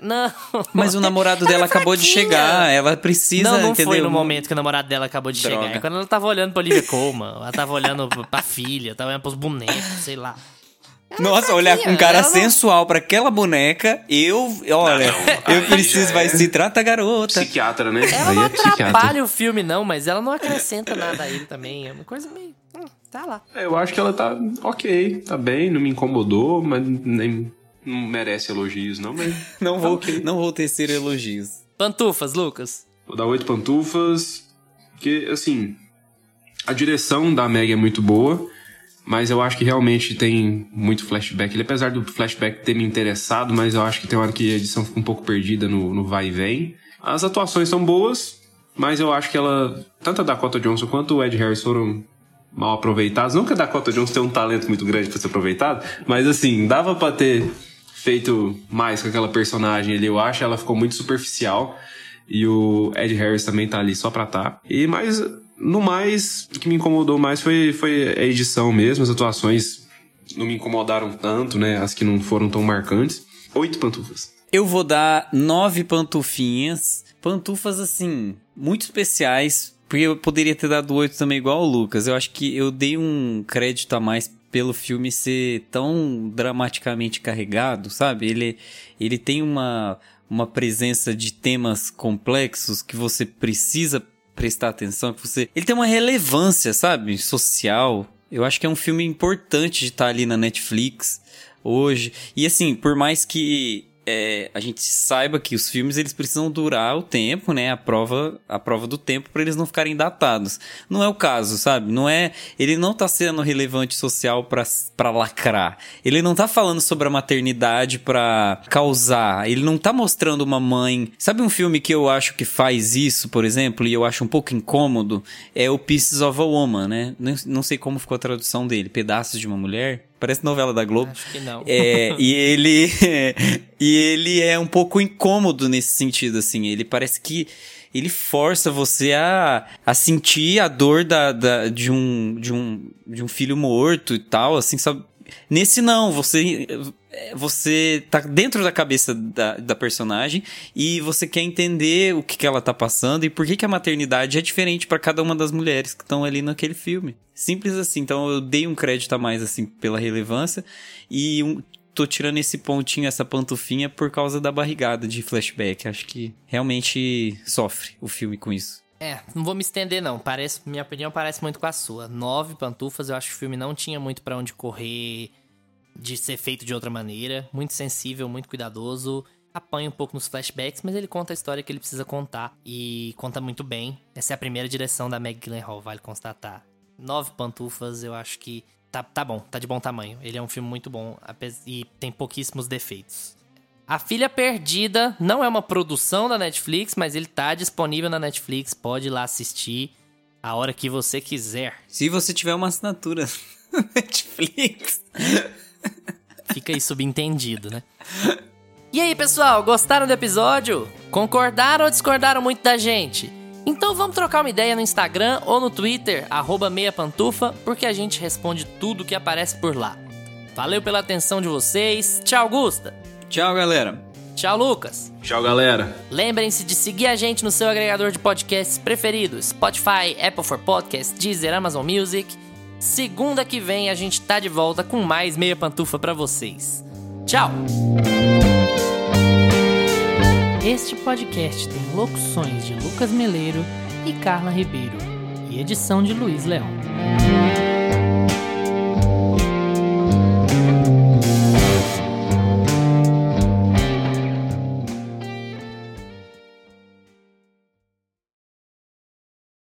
não. Mas o namorado Ela dela é acabou de fraquinha. chegar, ela precisa, Não, não entendeu? foi no momento que o namorado dela acabou de Droga. chegar. É quando ela tava olhando pra Olivia Colman. Ela tava olhando pra filha, tava olhando pros bonecos, sei lá. Nossa, olhar com um cara ela não- sensual pra aquela boneca, eu, olha, eu aí preciso, vai é se trata garota. Psiquiatra, né? Ela não é atrapalha o filme, não, mas ela não acrescenta nada a ele também. É uma coisa meio. hum, tá lá. É, Eu acho que ela tá ok, tá bem, não me incomodou, mas nem não merece elogios, não, mas. Não tá vou, ok. não vou tecer elogios. Pantufas, Lucas. Vou dar oito pantufas. Porque, assim, a direção da Meg é muito boa, mas eu acho que realmente tem muito flashback. Ele, apesar do flashback ter me interessado, mas eu acho que tem hora que a edição fica um pouco perdida no, no vai e vem. As atuações são boas, mas eu acho que ela, tanto a Dakota Johnson quanto o Ed Harris foram mal aproveitados. Não que a Dakota Johnson tenha um talento muito grande pra ser aproveitado, mas assim, dava pra ter feito mais com aquela personagem ali, eu acho. Ela ficou muito superficial. E o Ed Harris também tá ali só pra tá. E mais, no mais, o que me incomodou mais foi, foi a edição mesmo. As atuações não me incomodaram tanto, né? As que não foram tão marcantes. Oito pantufas. Eu vou dar nove pantufinhas. Pantufas, assim, muito especiais. Porque eu poderia ter dado oito também, igual o Lucas. Eu acho que eu dei um crédito a mais pelo filme ser tão dramaticamente carregado, sabe? Ele, ele tem uma, uma presença de temas complexos que você precisa prestar atenção, que você... Ele tem uma relevância, sabe? Social. Eu acho que é um filme importante de estar ali na Netflix hoje. E assim, por mais que é, a gente saiba que os filmes eles precisam durar o tempo, né? A prova, a prova do tempo para eles não ficarem datados. Não é o caso, sabe? Não é, ele não tá sendo relevante social para lacrar. Ele não tá falando sobre a maternidade para causar. Ele não tá mostrando uma mãe. Sabe um filme que eu acho que faz isso, por exemplo, e eu acho um pouco incômodo, é o Pieces of a Woman, né? Não, não sei como ficou a tradução dele, Pedaços de uma Mulher. Parece novela da Globo. Acho que não. É, e ele e ele é um pouco incômodo nesse sentido assim, ele parece que ele força você a, a sentir a dor da, da, de, um, de, um, de um filho morto e tal, assim, sabe? Nesse não, você você tá dentro da cabeça da, da personagem e você quer entender o que, que ela tá passando e por que, que a maternidade é diferente para cada uma das mulheres que estão ali naquele filme. Simples assim. Então eu dei um crédito a mais assim pela relevância e um, tô tirando esse pontinho, essa pantufinha por causa da barrigada de flashback. Acho que realmente sofre o filme com isso. É, não vou me estender não. Parece, minha opinião parece muito com a sua. Nove pantufas, eu acho que o filme não tinha muito para onde correr de ser feito de outra maneira. Muito sensível, muito cuidadoso. Apanha um pouco nos flashbacks, mas ele conta a história que ele precisa contar. E conta muito bem. Essa é a primeira direção da Meg Gyllenhaal, vale constatar. Nove pantufas, eu acho que tá, tá bom, tá de bom tamanho. Ele é um filme muito bom e tem pouquíssimos defeitos. A Filha Perdida não é uma produção da Netflix, mas ele tá disponível na Netflix. Pode ir lá assistir a hora que você quiser. Se você tiver uma assinatura Netflix. Fica aí subentendido, né? E aí, pessoal, gostaram do episódio? Concordaram ou discordaram muito da gente? Então vamos trocar uma ideia no Instagram ou no Twitter, meiapantufa, porque a gente responde tudo que aparece por lá. Valeu pela atenção de vocês. Tchau, Gusta. Tchau, galera. Tchau, Lucas. Tchau, galera. Lembrem-se de seguir a gente no seu agregador de podcasts preferido: Spotify, Apple for Podcasts, Deezer, Amazon Music. Segunda que vem a gente tá de volta com mais meia pantufa para vocês. Tchau. Este podcast tem locuções de Lucas Meleiro e Carla Ribeiro e edição de Luiz Leão.